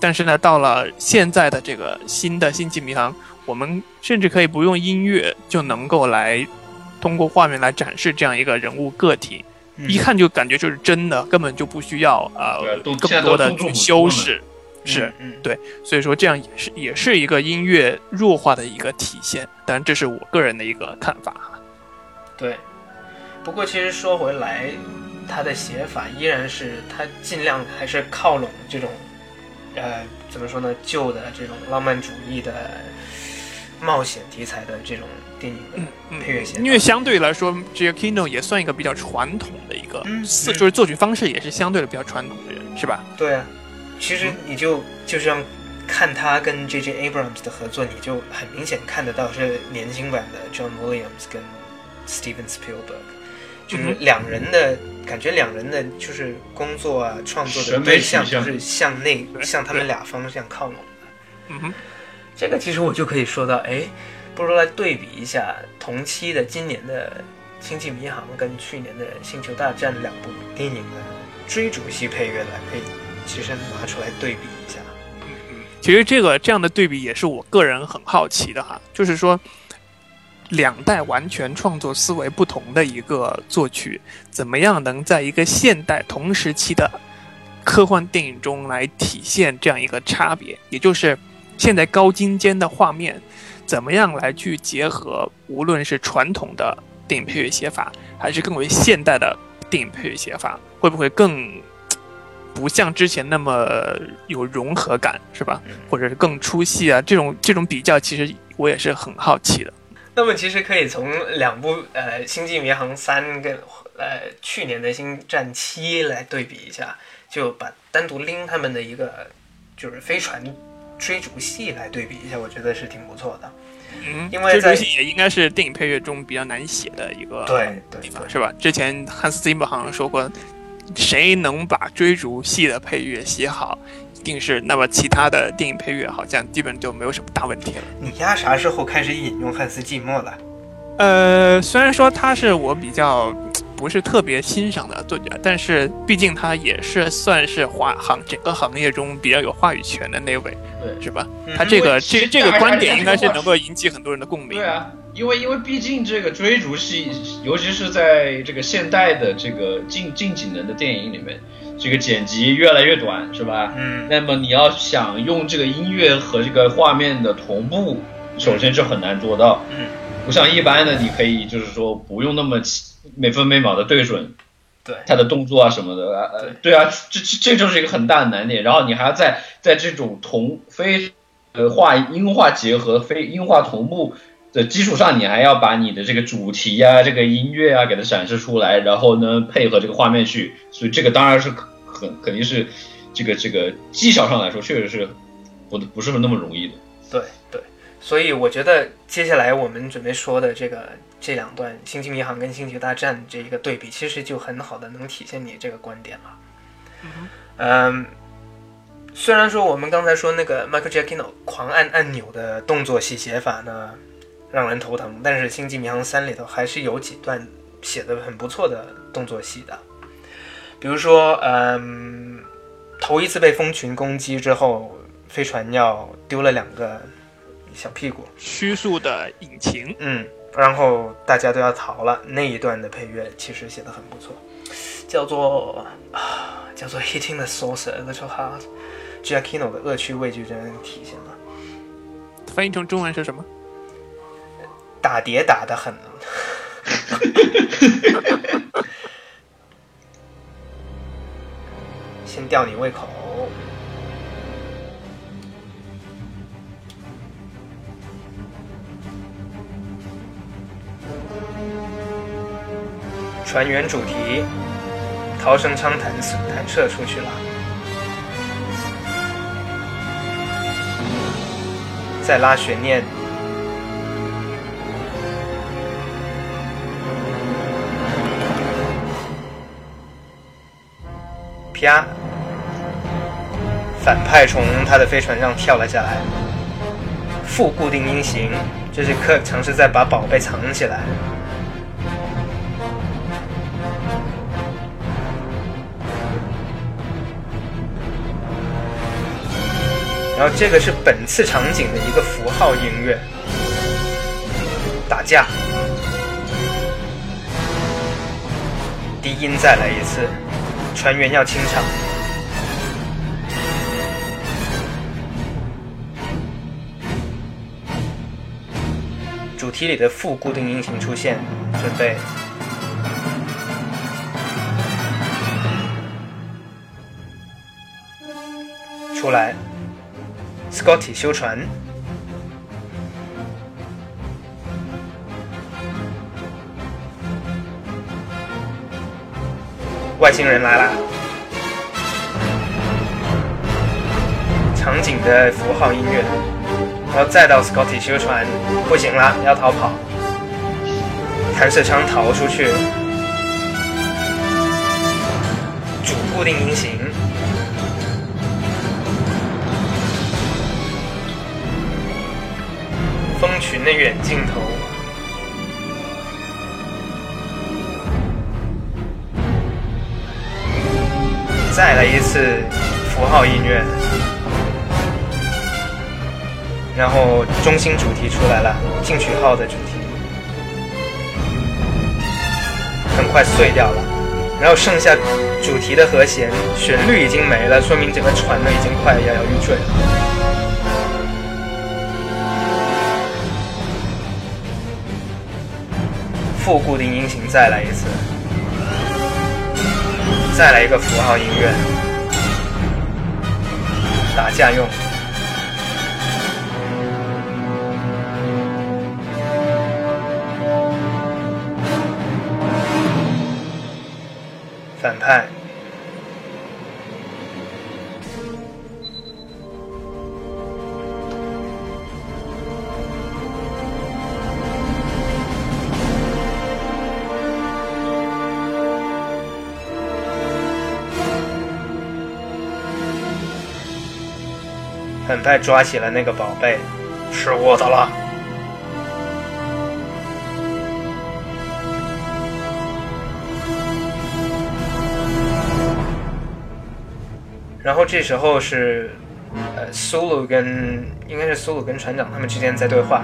但是呢，到了现在的这个新的《星际迷航》，我们甚至可以不用音乐就能够来通过画面来展示这样一个人物个体，嗯一看就感觉就是真的，根本就不需要呃更多的去修饰。是，嗯对所以说这样也是也是一个音乐弱化的一个体现。当然，这是我个人的一个看法哈。对。不过其实说回来，他的写法依然是他尽量还是靠拢这种，呃，怎么说呢，旧的这种浪漫主义的冒险题材的这种电影的嗯配乐。因为相对来说，Giacchino 也算一个比较传统的一个嗯四，嗯就是作曲方式也是相对的比较传统的人，是吧？对啊，其实你就就像看他跟 J.J. Abrams 的合作，你就很明显看得到是年轻版的 John Williams 跟 Steven Spielberg，就是两人的、感觉，两人的就是工作啊、创作的对象就是向内向他们俩方向靠拢。的。嗯哼，这个其实我就可以说到，哎，不如来对比一下同期的今年的《星际迷航》跟去年的《星球大战》两部电影的追逐系配乐来，可其实拿出来对比一下。嗯嗯其实这个这样的对比也是我个人很好奇的哈，就是说两代完全创作思维不同的一个作曲，怎么样能在一个现代同时期的科幻电影中来体现这样一个差别？也就是现在高精尖的画面，怎么样来去结合，无论是传统的电影配乐写法，还是更为现代的电影配乐写法，会不会更不像之前那么有融合感，是吧？或者是更出戏啊？这种这种比较，其实我也是很好奇的。那么其实可以从两部呃《星际迷航三》跟呃去年的《星战七》来对比一下，就把单独拎他们的一个就是飞船追逐戏来对比一下，我觉得是挺不错的。嗯，因为在这游戏也应该是电影配乐中比较难写的一个对对地方，对是吧？之前汉斯季默好像说过，谁能把追逐戏的配乐写好，一定是那么其他的电影配乐好像基本就没有什么大问题了。你丫啥时候开始引用汉斯季默了？呃，虽然说他是我比较不是特别欣赏的作家，但是毕竟他也是算是华行整个行业中比较有话语权的那位，对是吧？嗯他这个这这个观点应该是能够引起很多人的共鸣。对啊，因为因为毕竟这个追逐戏，尤其是在这个现代的这个近近几年的电影里面，这个剪辑越来越短，是吧？嗯那么你要想用这个音乐和这个画面的同步，首先就很难做到。嗯，不像一般的，你可以就是说不用那么每分每秒的对准对，他的动作啊什么的。啊呃，对啊，这这这就是一个很大的难点。然后你还要在在这种同非呃画音画结合、非音画同步的基础上，你还要把你的这个主题啊、这个音乐啊给它展示出来，然后呢配合这个画面去，所以这个当然是很肯定是这个这个技巧上来说，确实是不不是那么容易的。对对，所以我觉得接下来我们准备说的这个这两段《星际迷航》跟《星球大战》这一个对比，其实就很好的能体现你这个观点了。嗯，虽然说我们刚才说那个 Michael Giacchino 狂按按钮的动作戏写法呢让人头疼，但是《星际迷航三》里头还是有几段写的很不错的动作戏的，比如说，嗯，头一次被蜂群攻击之后，飞船要丢了两个小屁股，虚数的引擎，嗯，然后大家都要逃了，那一段的配乐其实写的很不错，叫做啊，叫做 Hitting the Saucer a Little Hard，Giacchino 的恶趣味就这样体现了，翻译成中文是什么？打碟打的很，先吊你胃口。船员主题，逃生舱弹弹射出去了，再拉悬念。啪！反派从他的飞船上跳了下来。副固定音型，这是克尝试在把宝贝藏起来。然后这个是本次场景的一个符号音乐，打架，低音再来一次，船员要清场。主题里的副固定音型出现，准备。出来，Scotty 修船，外星人来啦！场景的符号音乐，然后再到 Scotty 修船，不行了，要逃跑，弹射舱逃出去，主固定音型。蜂群的远镜头，再来一次符号音乐，然后中心主题出来了，进取号的主题，很快碎掉了，然后剩下主题的和弦，旋律已经没了，说明整个船呢已经快摇摇欲坠了。副固定音型再来一次，再来一个符号音乐，打架用。反派抓起了那个宝贝，是我的了。然后这时候是，呃，苏鲁跟应该是苏鲁跟船长他们之间在对话，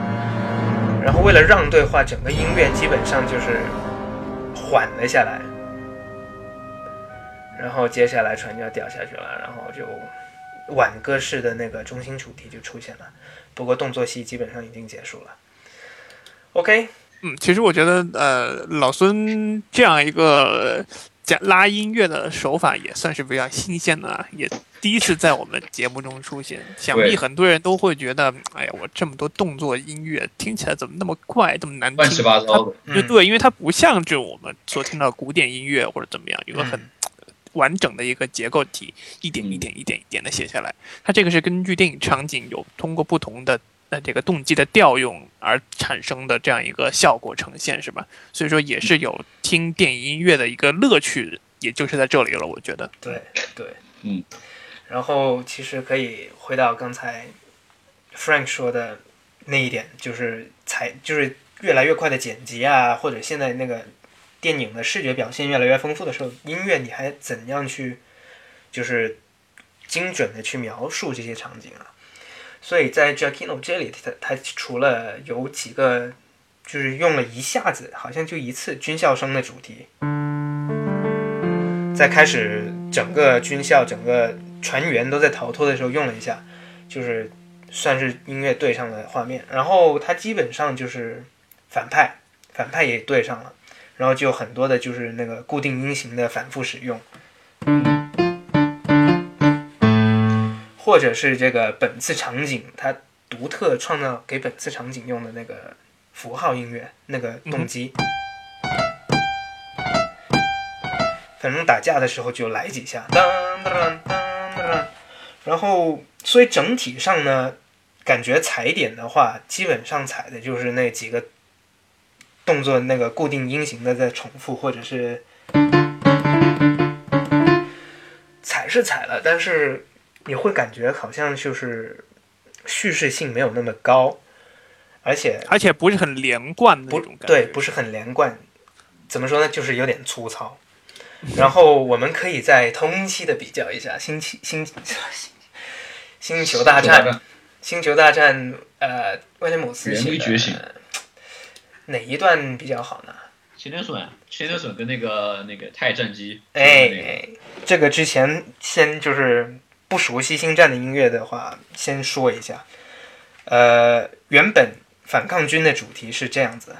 然后为了让对话，整个音乐基本上就是缓了下来，然后接下来船就要掉下去了，然后就挽歌式的那个中心主题就出现了。不过动作戏基本上已经结束了。OK，嗯，其实我觉得，呃，老孙这样一个讲拉音乐的手法也算是比较新鲜的啊，也第一次在我们节目中出现。想必很多人都会觉得，哎呀，我这么多动作音乐听起来怎么那么怪，这么难听？乱七八糟的。嗯就对，因为它不像就我们所听到古典音乐或者怎么样，有个很完整的一个结构体，一点一点一点一点的写下来。它这个是根据电影场景有通过不同的呃这个动机的调用而产生的这样一个效果呈现，是吧？所以说也是有听电影音乐的一个乐趣，也就是在这里了，我觉得。对对，嗯。然后其实可以回到刚才 Frank 说的那一点，就是才就是越来越快的剪辑啊，或者现在那个电影的视觉表现越来越丰富的时候，音乐你还怎样去就是精准的去描述这些场景啊？所以在 Giacchino 这里，他他除了有几个就是用了一下子，好像就一次军校生的主题，在开始整个军校整个船员都在逃脱的时候用了一下，就是算是音乐对上了画面，然后他基本上就是反派，反派也对上了，然后就有很多的就是那个固定音型的反复使用，或者是这个本次场景它独特创造给本次场景用的那个符号音乐那个动机。反正打架的时候就来几下，当当当当当，然后所以整体上呢，感觉踩点的话，基本上踩的就是那几个动作那个固定音型的在重复，或者是踩是踩了，但是你会感觉好像就是叙事性没有那么高，而且而且不是很连贯的不那种感觉。对，不是很连贯。怎么说呢？就是有点粗糙。然后我们可以在同期的比较一下《星期星星球大战》《星球大战》呃，威廉姆斯人写的类觉醒哪一段比较好呢？千年隼，千年隼跟那个那个太战机，哎那个哎，这个之前先就是不熟悉星战的音乐的话，先说一下。呃，原本反抗军的主题是这样子。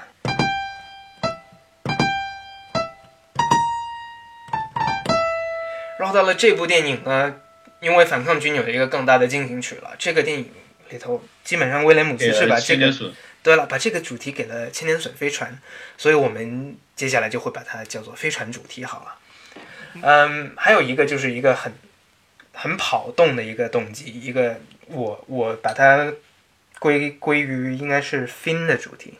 然后到了这部电影呢，因为反抗军有一个更大的进行曲了，这个电影里头基本上威廉姆斯是把这个对了，把这个主题给了千年隼飞船，所以我们接下来就会把它叫做飞船主题好了。嗯，还有一个就是一个很很跑动的一个动机，一个我我把它归归于应该是 Fin 的主题，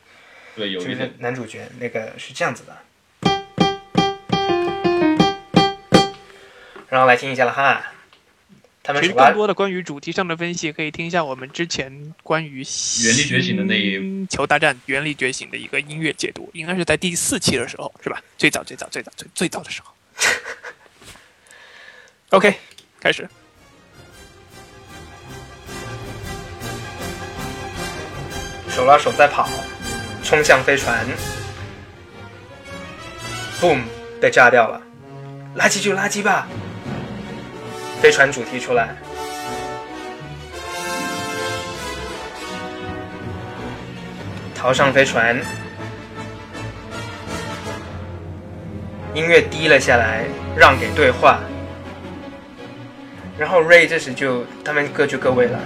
对，有一点男主角那个是这样子的。然后来听一下了哈，他们其实更多的关于主题上的分析，可以听一下我们之前关于《原力觉醒的那一星球大战：原力觉醒》的一个音乐解读，应该是在第四期的时候，是吧？最早最早最早最最早的时候。OK，开始。手拉手在跑，冲向飞船，boom 被炸掉了，垃圾就垃圾吧。飞船主题出来，逃上飞船，音乐低了下来，让给对话。然后 Ray 这时就他们各就各位了。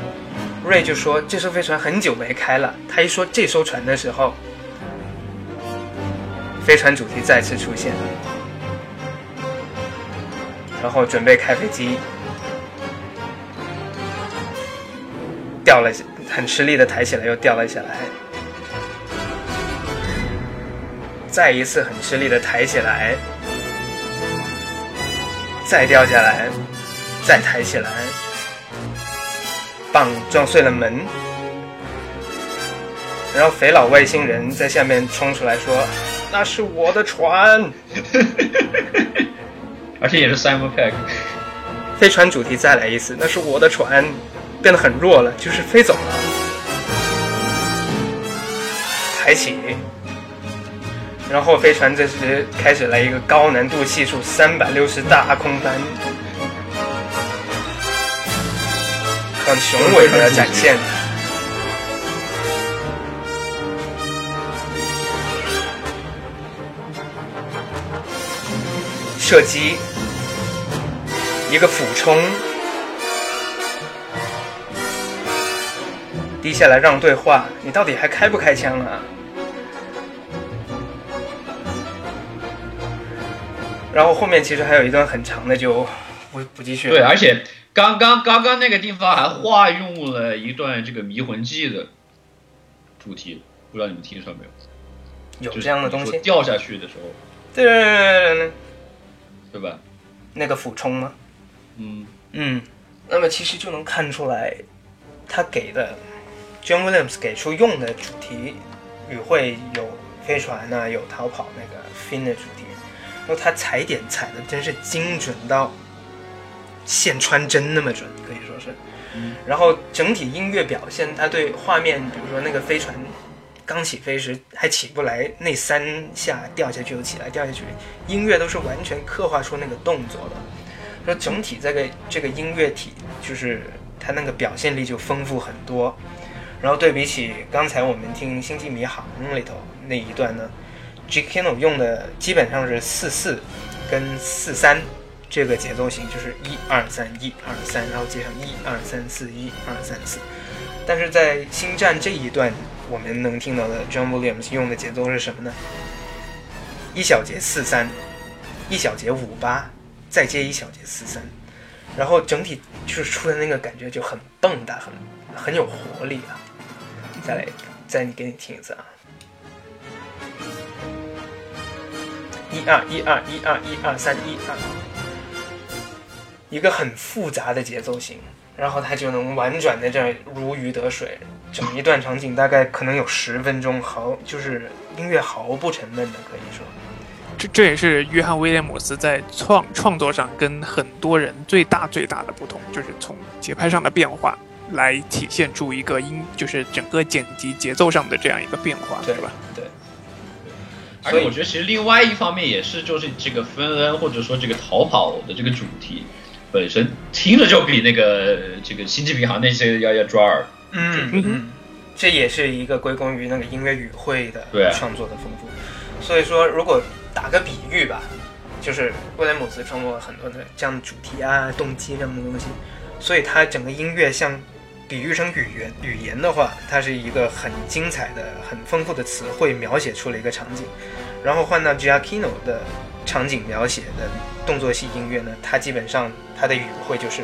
瑞就说这艘飞船很久没开了。他一说这艘船的时候，飞船主题再次出现，然后准备开飞机，掉了，很吃力的抬起来，又掉了下来，再一次很吃力的抬起来，再掉下来，再抬起来。棒撞碎了门，然后肥佬外星人在下面冲出来说：“那是我的船。而且也是 Simon Pegg，” 飞船主题再来一次，那是我的船，变得很弱了，就是飞走了。抬起，然后飞船这时开始来一个高难度系数三百六十大空翻，很雄伟的展现。射击，一个俯冲，低下来让对话，你到底还开不开枪啊？然后后面其实还有一段很长的，就不不继续了。对，而且刚刚刚刚那个地方还化用了一段这个迷魂记的主题，不知道你们听说没有？有这样的东西？掉下去的时候，对对对对对对，对吧？那个俯冲吗？嗯，嗯，那么其实就能看出来，他给的 John Williams 给出用的主题语汇有飞船呢、有逃跑那个 Fin 的主题，然后他踩点踩的真是精准到线穿针那么准，可以说是。然后整体音乐表现，他对画面，比如说那个飞船刚起飞时还起不来，那三下掉下去又起来，掉下去，音乐都是完全刻画出那个动作的。说整体这个这个音乐体，就是它那个表现力就丰富很多。然后对比起刚才我们听《星际迷航》里头那一段呢 g k i n o 用的基本上是四四跟四三这个节奏型，就是一二三一二三，然后接上一二三四一二三四。但是在《星战》这一段，我们能听到的 John Williams 用的节奏是什么呢？一小节四三，一小节五八，再接一小节四三，然后整体就是出的那个感觉就很蹦跶，很很有活力啊！再来，再给你听一次啊！一二一二一二一二三一二，一个很复杂的节奏型，然后它就能婉转的这样如鱼得水。整一段场景大概可能有十分钟，毫就是音乐毫不沉闷的，可以说。这这也是约翰威廉姆斯在创创作上跟很多人最大最大的不同，就是从节拍上的变化来体现出一个音，就是整个剪辑节奏上的这样一个变化，对是吧？对，而且我觉得其实另外一方面也是，就是这个芬恩或者说这个逃跑的这个主题本身听着就比那个这个星际迷航那些要要抓耳。嗯嗯嗯，这也是一个归功于那个音乐语汇的创作的丰富。所以说，如果打个比喻吧，就是威廉姆斯创作了很多的这样的主题啊、动机这样的东西，所以他整个音乐像比喻成语言语言的话，它是一个很精彩的、很丰富的词汇描写出了一个场景。然后换到 Giacchino 的场景描写的动作戏音乐呢，它基本上它的语汇就是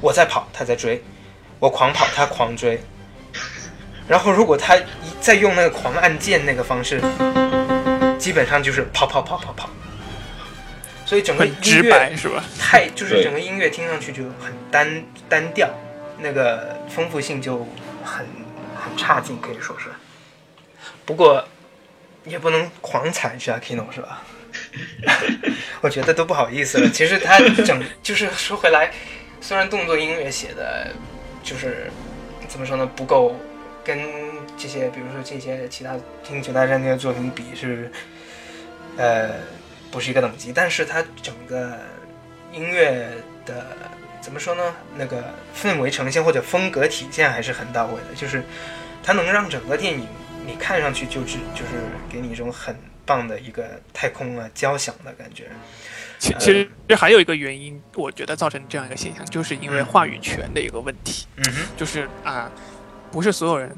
我在跑，他在追。我狂跑，他狂追。然后如果他一再用那个狂按键那个方式，基本上就是跑跑跑跑跑。所以整个音乐白是吧？太就是整个音乐听上去就很单单调，那个丰富性就很很差劲，可以说是。不过也不能狂踩 Giacchino 是吧？我觉得都不好意思了。其实他整就是说回来，虽然动作音乐写的就是怎么说呢，不够跟这些比如说这些其他《听球大战》这些作品比是，呃，不是一个等级，但是它整个音乐的怎么说呢？那个氛围呈现或者风格体现还是很到位的，就是它能让整个电影你看上去就是就是给你一种很棒的一个太空啊交响的感觉。其其实这还有一个原因，我觉得造成这样一个现象，就是因为嗯话语权的一个问题，嗯哼，就是啊，不是所有人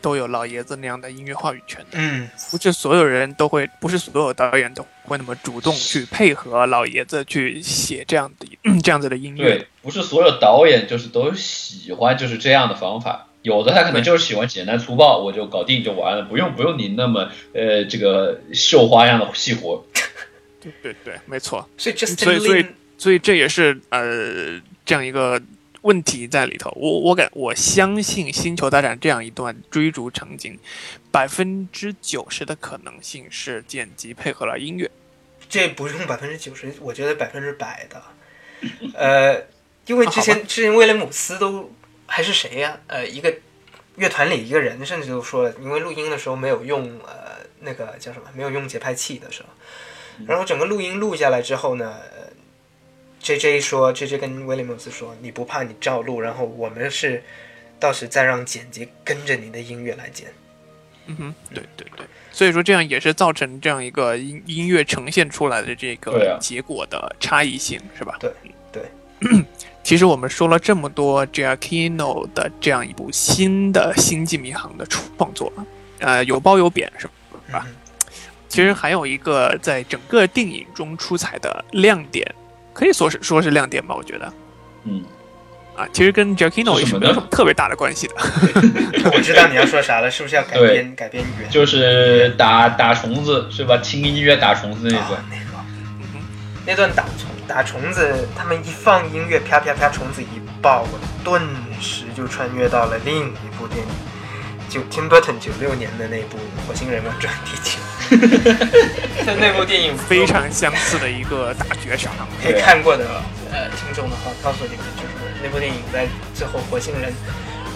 都有老爷子那样的音乐话语权的，嗯不是所有人都会，不是所有导演都会那么主动去配合老爷子去写这样的、这样子的音乐。对，不是所有导演就是都喜欢就是这样的方法，有的他可能就是喜欢简单粗暴，我就搞定就完了，不用不用你那么呃这个绣花样的细活。对对对，没错。所以 Justin 所以所以所以这也是呃这样一个问题在里头。我我感我相信《星球大战》这样一段追逐场景，百分之九十的可能性是剪辑配合了音乐。这不用百分之九十，我觉得百分之百的。呃，因为之前之前威廉姆斯都还是谁呀、呃，一个乐团里一个人甚至都说了，因为录音的时候没有用呃那个叫什么，没有用节拍器的时候，然后整个录音录下来之后呢。J J 说，J J 跟威廉姆斯说：“你不怕你照录，然后我们是到时再让剪辑跟着你的音乐来剪。”嗯哼，对对对，所以说这样也是造成这样一个音音乐呈现出来的这个结果的差异性，是吧？对对。其实我们说了这么多 Giacchino 的这样一部新的《星际迷航》的创作，呃，有褒有贬，是吧？其实还有一个在整个电影中出彩的亮点。可以说是说是亮点吧，我觉得，嗯，啊，其实跟 Giacchino 也是没有什么特别大的关系的。我知道你要说啥了，是不是要改编改编语言？就是打打虫子是吧？轻音乐打虫子那段，那段，那段打虫打虫子，他们一放音乐，啪啪啪，虫子一爆，我顿时就穿越到了另一部电影，就 Tim Burton 九六年的那部《火星人们转地球》。就那部电影非常相似的一个大绝杀，没看过的呃听众的话，告诉你们，就是那部电影在最后火星人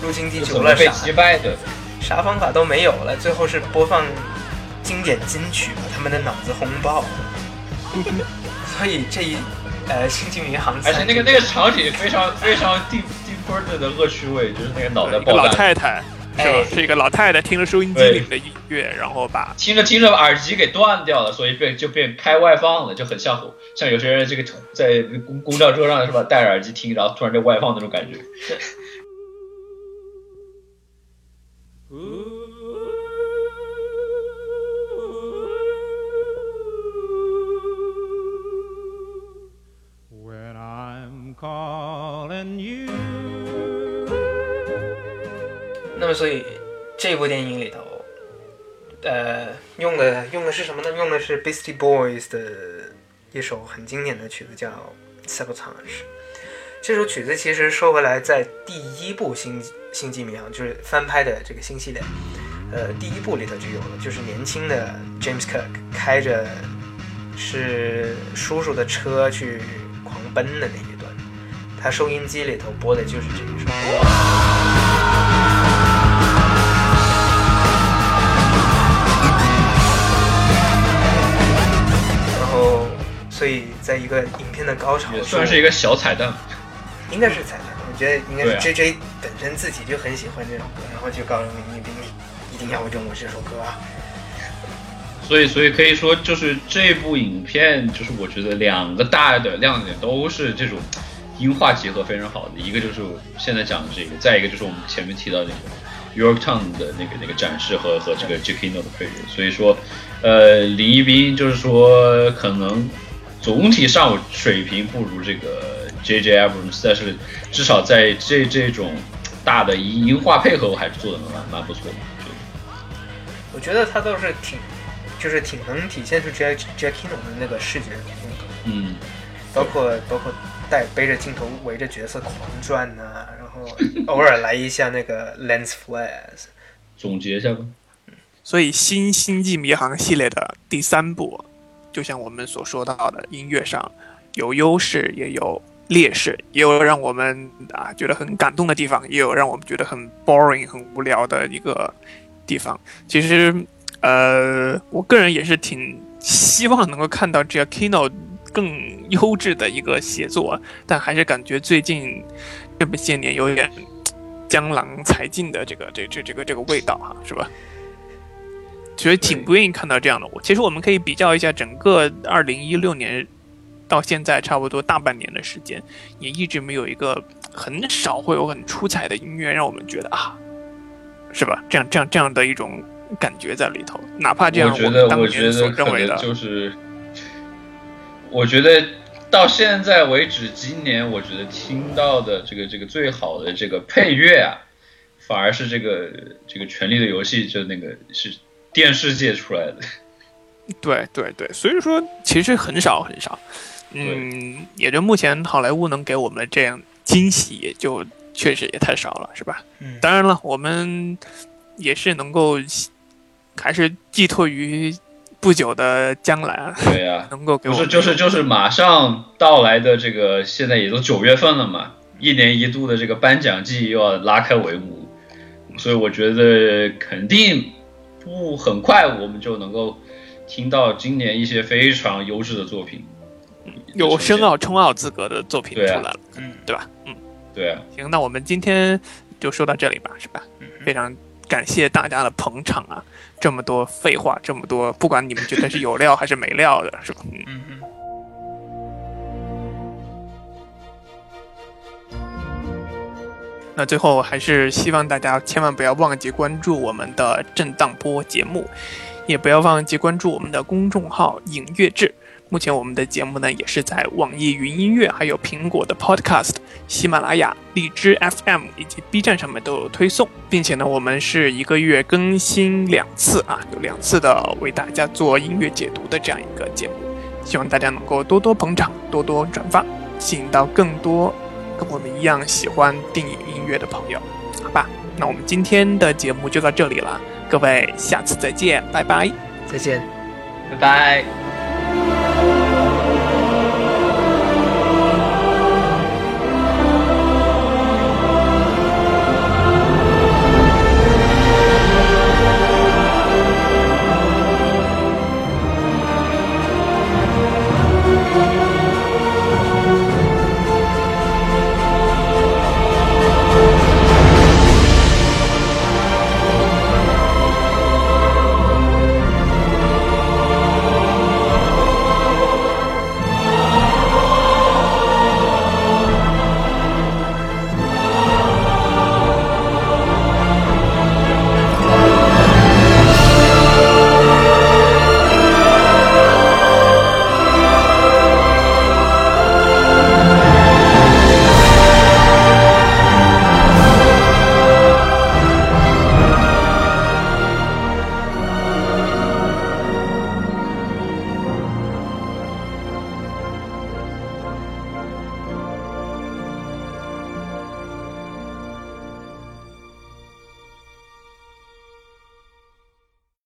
入侵地球了，被击败的，啥方法都没有了，最后是播放经典金曲，把他们的脑子轰爆。所以这一呃星际迷航，而且那个那个场景非常非常 deep deep 的恶趣味，就是那个脑袋爆老太太。是吧？是一个老太太听着收音机里的音乐，然后把听着听着耳机给断掉了，所以变就变开外放了，就很像像有些人这个在公公交车上是吧，戴着耳机听，然后突然就外放那种感觉。那么，所以这部电影里头，呃，用的用的是什么呢？用的是 Beastie Boys 的一首很经典的曲子，叫《Sabotage》。这首曲子其实说回来，在第一部《星星际迷航》就是翻拍的这个新系列，呃，第一部里头就有了，就是年轻的 James Kirk 开着是叔叔的车去狂奔的那一段，他收音机里头播的就是这一首。所以，在一个影片的高潮，也算是一个小彩蛋，应该是彩蛋。我觉得应该是 J J 本身自己就很喜欢这首歌，然后就告诉你，你一定要用我这首歌啊。所以，所以可以说，就是这部影片，就是我觉得两个大的亮点都是这种音画结合非常好的。一个就是现在讲的这个，再一个就是我们前面提到那个 Yorktown 的那个那个展示和和这个 j a k i n o 的配乐。所以说，呃，林一斌就是说可能。总体上水平不如这个 J.J. Abrams，但是至少在这这种大的音音画配合，我还是做的蛮蛮不错的。我觉得他倒是挺，就是挺能体现出 J J Kino 的那个视觉风格。嗯，包括包括带背着镜头围着角色狂转呐，然后 偶尔来一下那个 lens flares。总结一下吧。所以新星际迷航系列的第三部。就像我们所说到的，音乐上有优势，也有劣势，也有让我们啊觉得很感动的地方，也有让我们觉得很 boring、很无聊的一个地方。其实，呃，我个人也是挺希望能够看到 Giacchino 更优质的一个写作，但还是感觉最近这么些年有点江郎才尽的这个这这这个这个味道哈，是吧？其实挺不愿意看到这样的。我其实我们可以比较一下整个二零一六年到现在差不多大半年的时间，也一直没有一个很少会有很出彩的音乐让我们觉得啊，是吧？这样这样这样的一种感觉在里头。哪怕这样，我觉得我觉得认为的就是，我觉得到现在为止，今年我觉得听到的这个这个最好的这个配乐啊，反而是这个这个《权力的游戏》就那个是。电视界出来的，对对对，所以说其实很少很少，嗯，也就目前好莱坞能给我们这样惊喜，也就确实也太少了，是吧？嗯，当然了，我们也是能够还是寄托于不久的将来啊，对呀，能够给我们，就是就是就是马上到来的这个，现在也都九月份了嘛，一年一度的这个颁奖季又要拉开帷幕。所以我觉得肯定不很快我们就能够听到今年一些非常优质的作品，有申奥、冲奥资格的作品出来了，嗯对吧？嗯，对啊，行，那我们今天就说到这里吧，是吧？嗯非常感谢大家的捧场啊！这么多废话，这么多，不管你们觉得是有料还是没料的，是吧？嗯。那最后还是希望大家千万不要忘记关注我们的震荡波节目，也不要忘记关注我们的公众号“影乐志”。目前我们的节目呢，也是在网易云音乐、还有苹果的 Podcast、喜马拉雅、荔枝 FM 以及 B 站上面都有推送，并且呢，我们是一个月更新两次啊，有两次的为大家做音乐解读的这样一个节目。希望大家能够多多捧场，多多转发，吸引到更多跟我们一样喜欢电影音乐的朋友，好吧？那我们今天的节目就到这里了，各位下次再见，拜拜。再见。拜拜。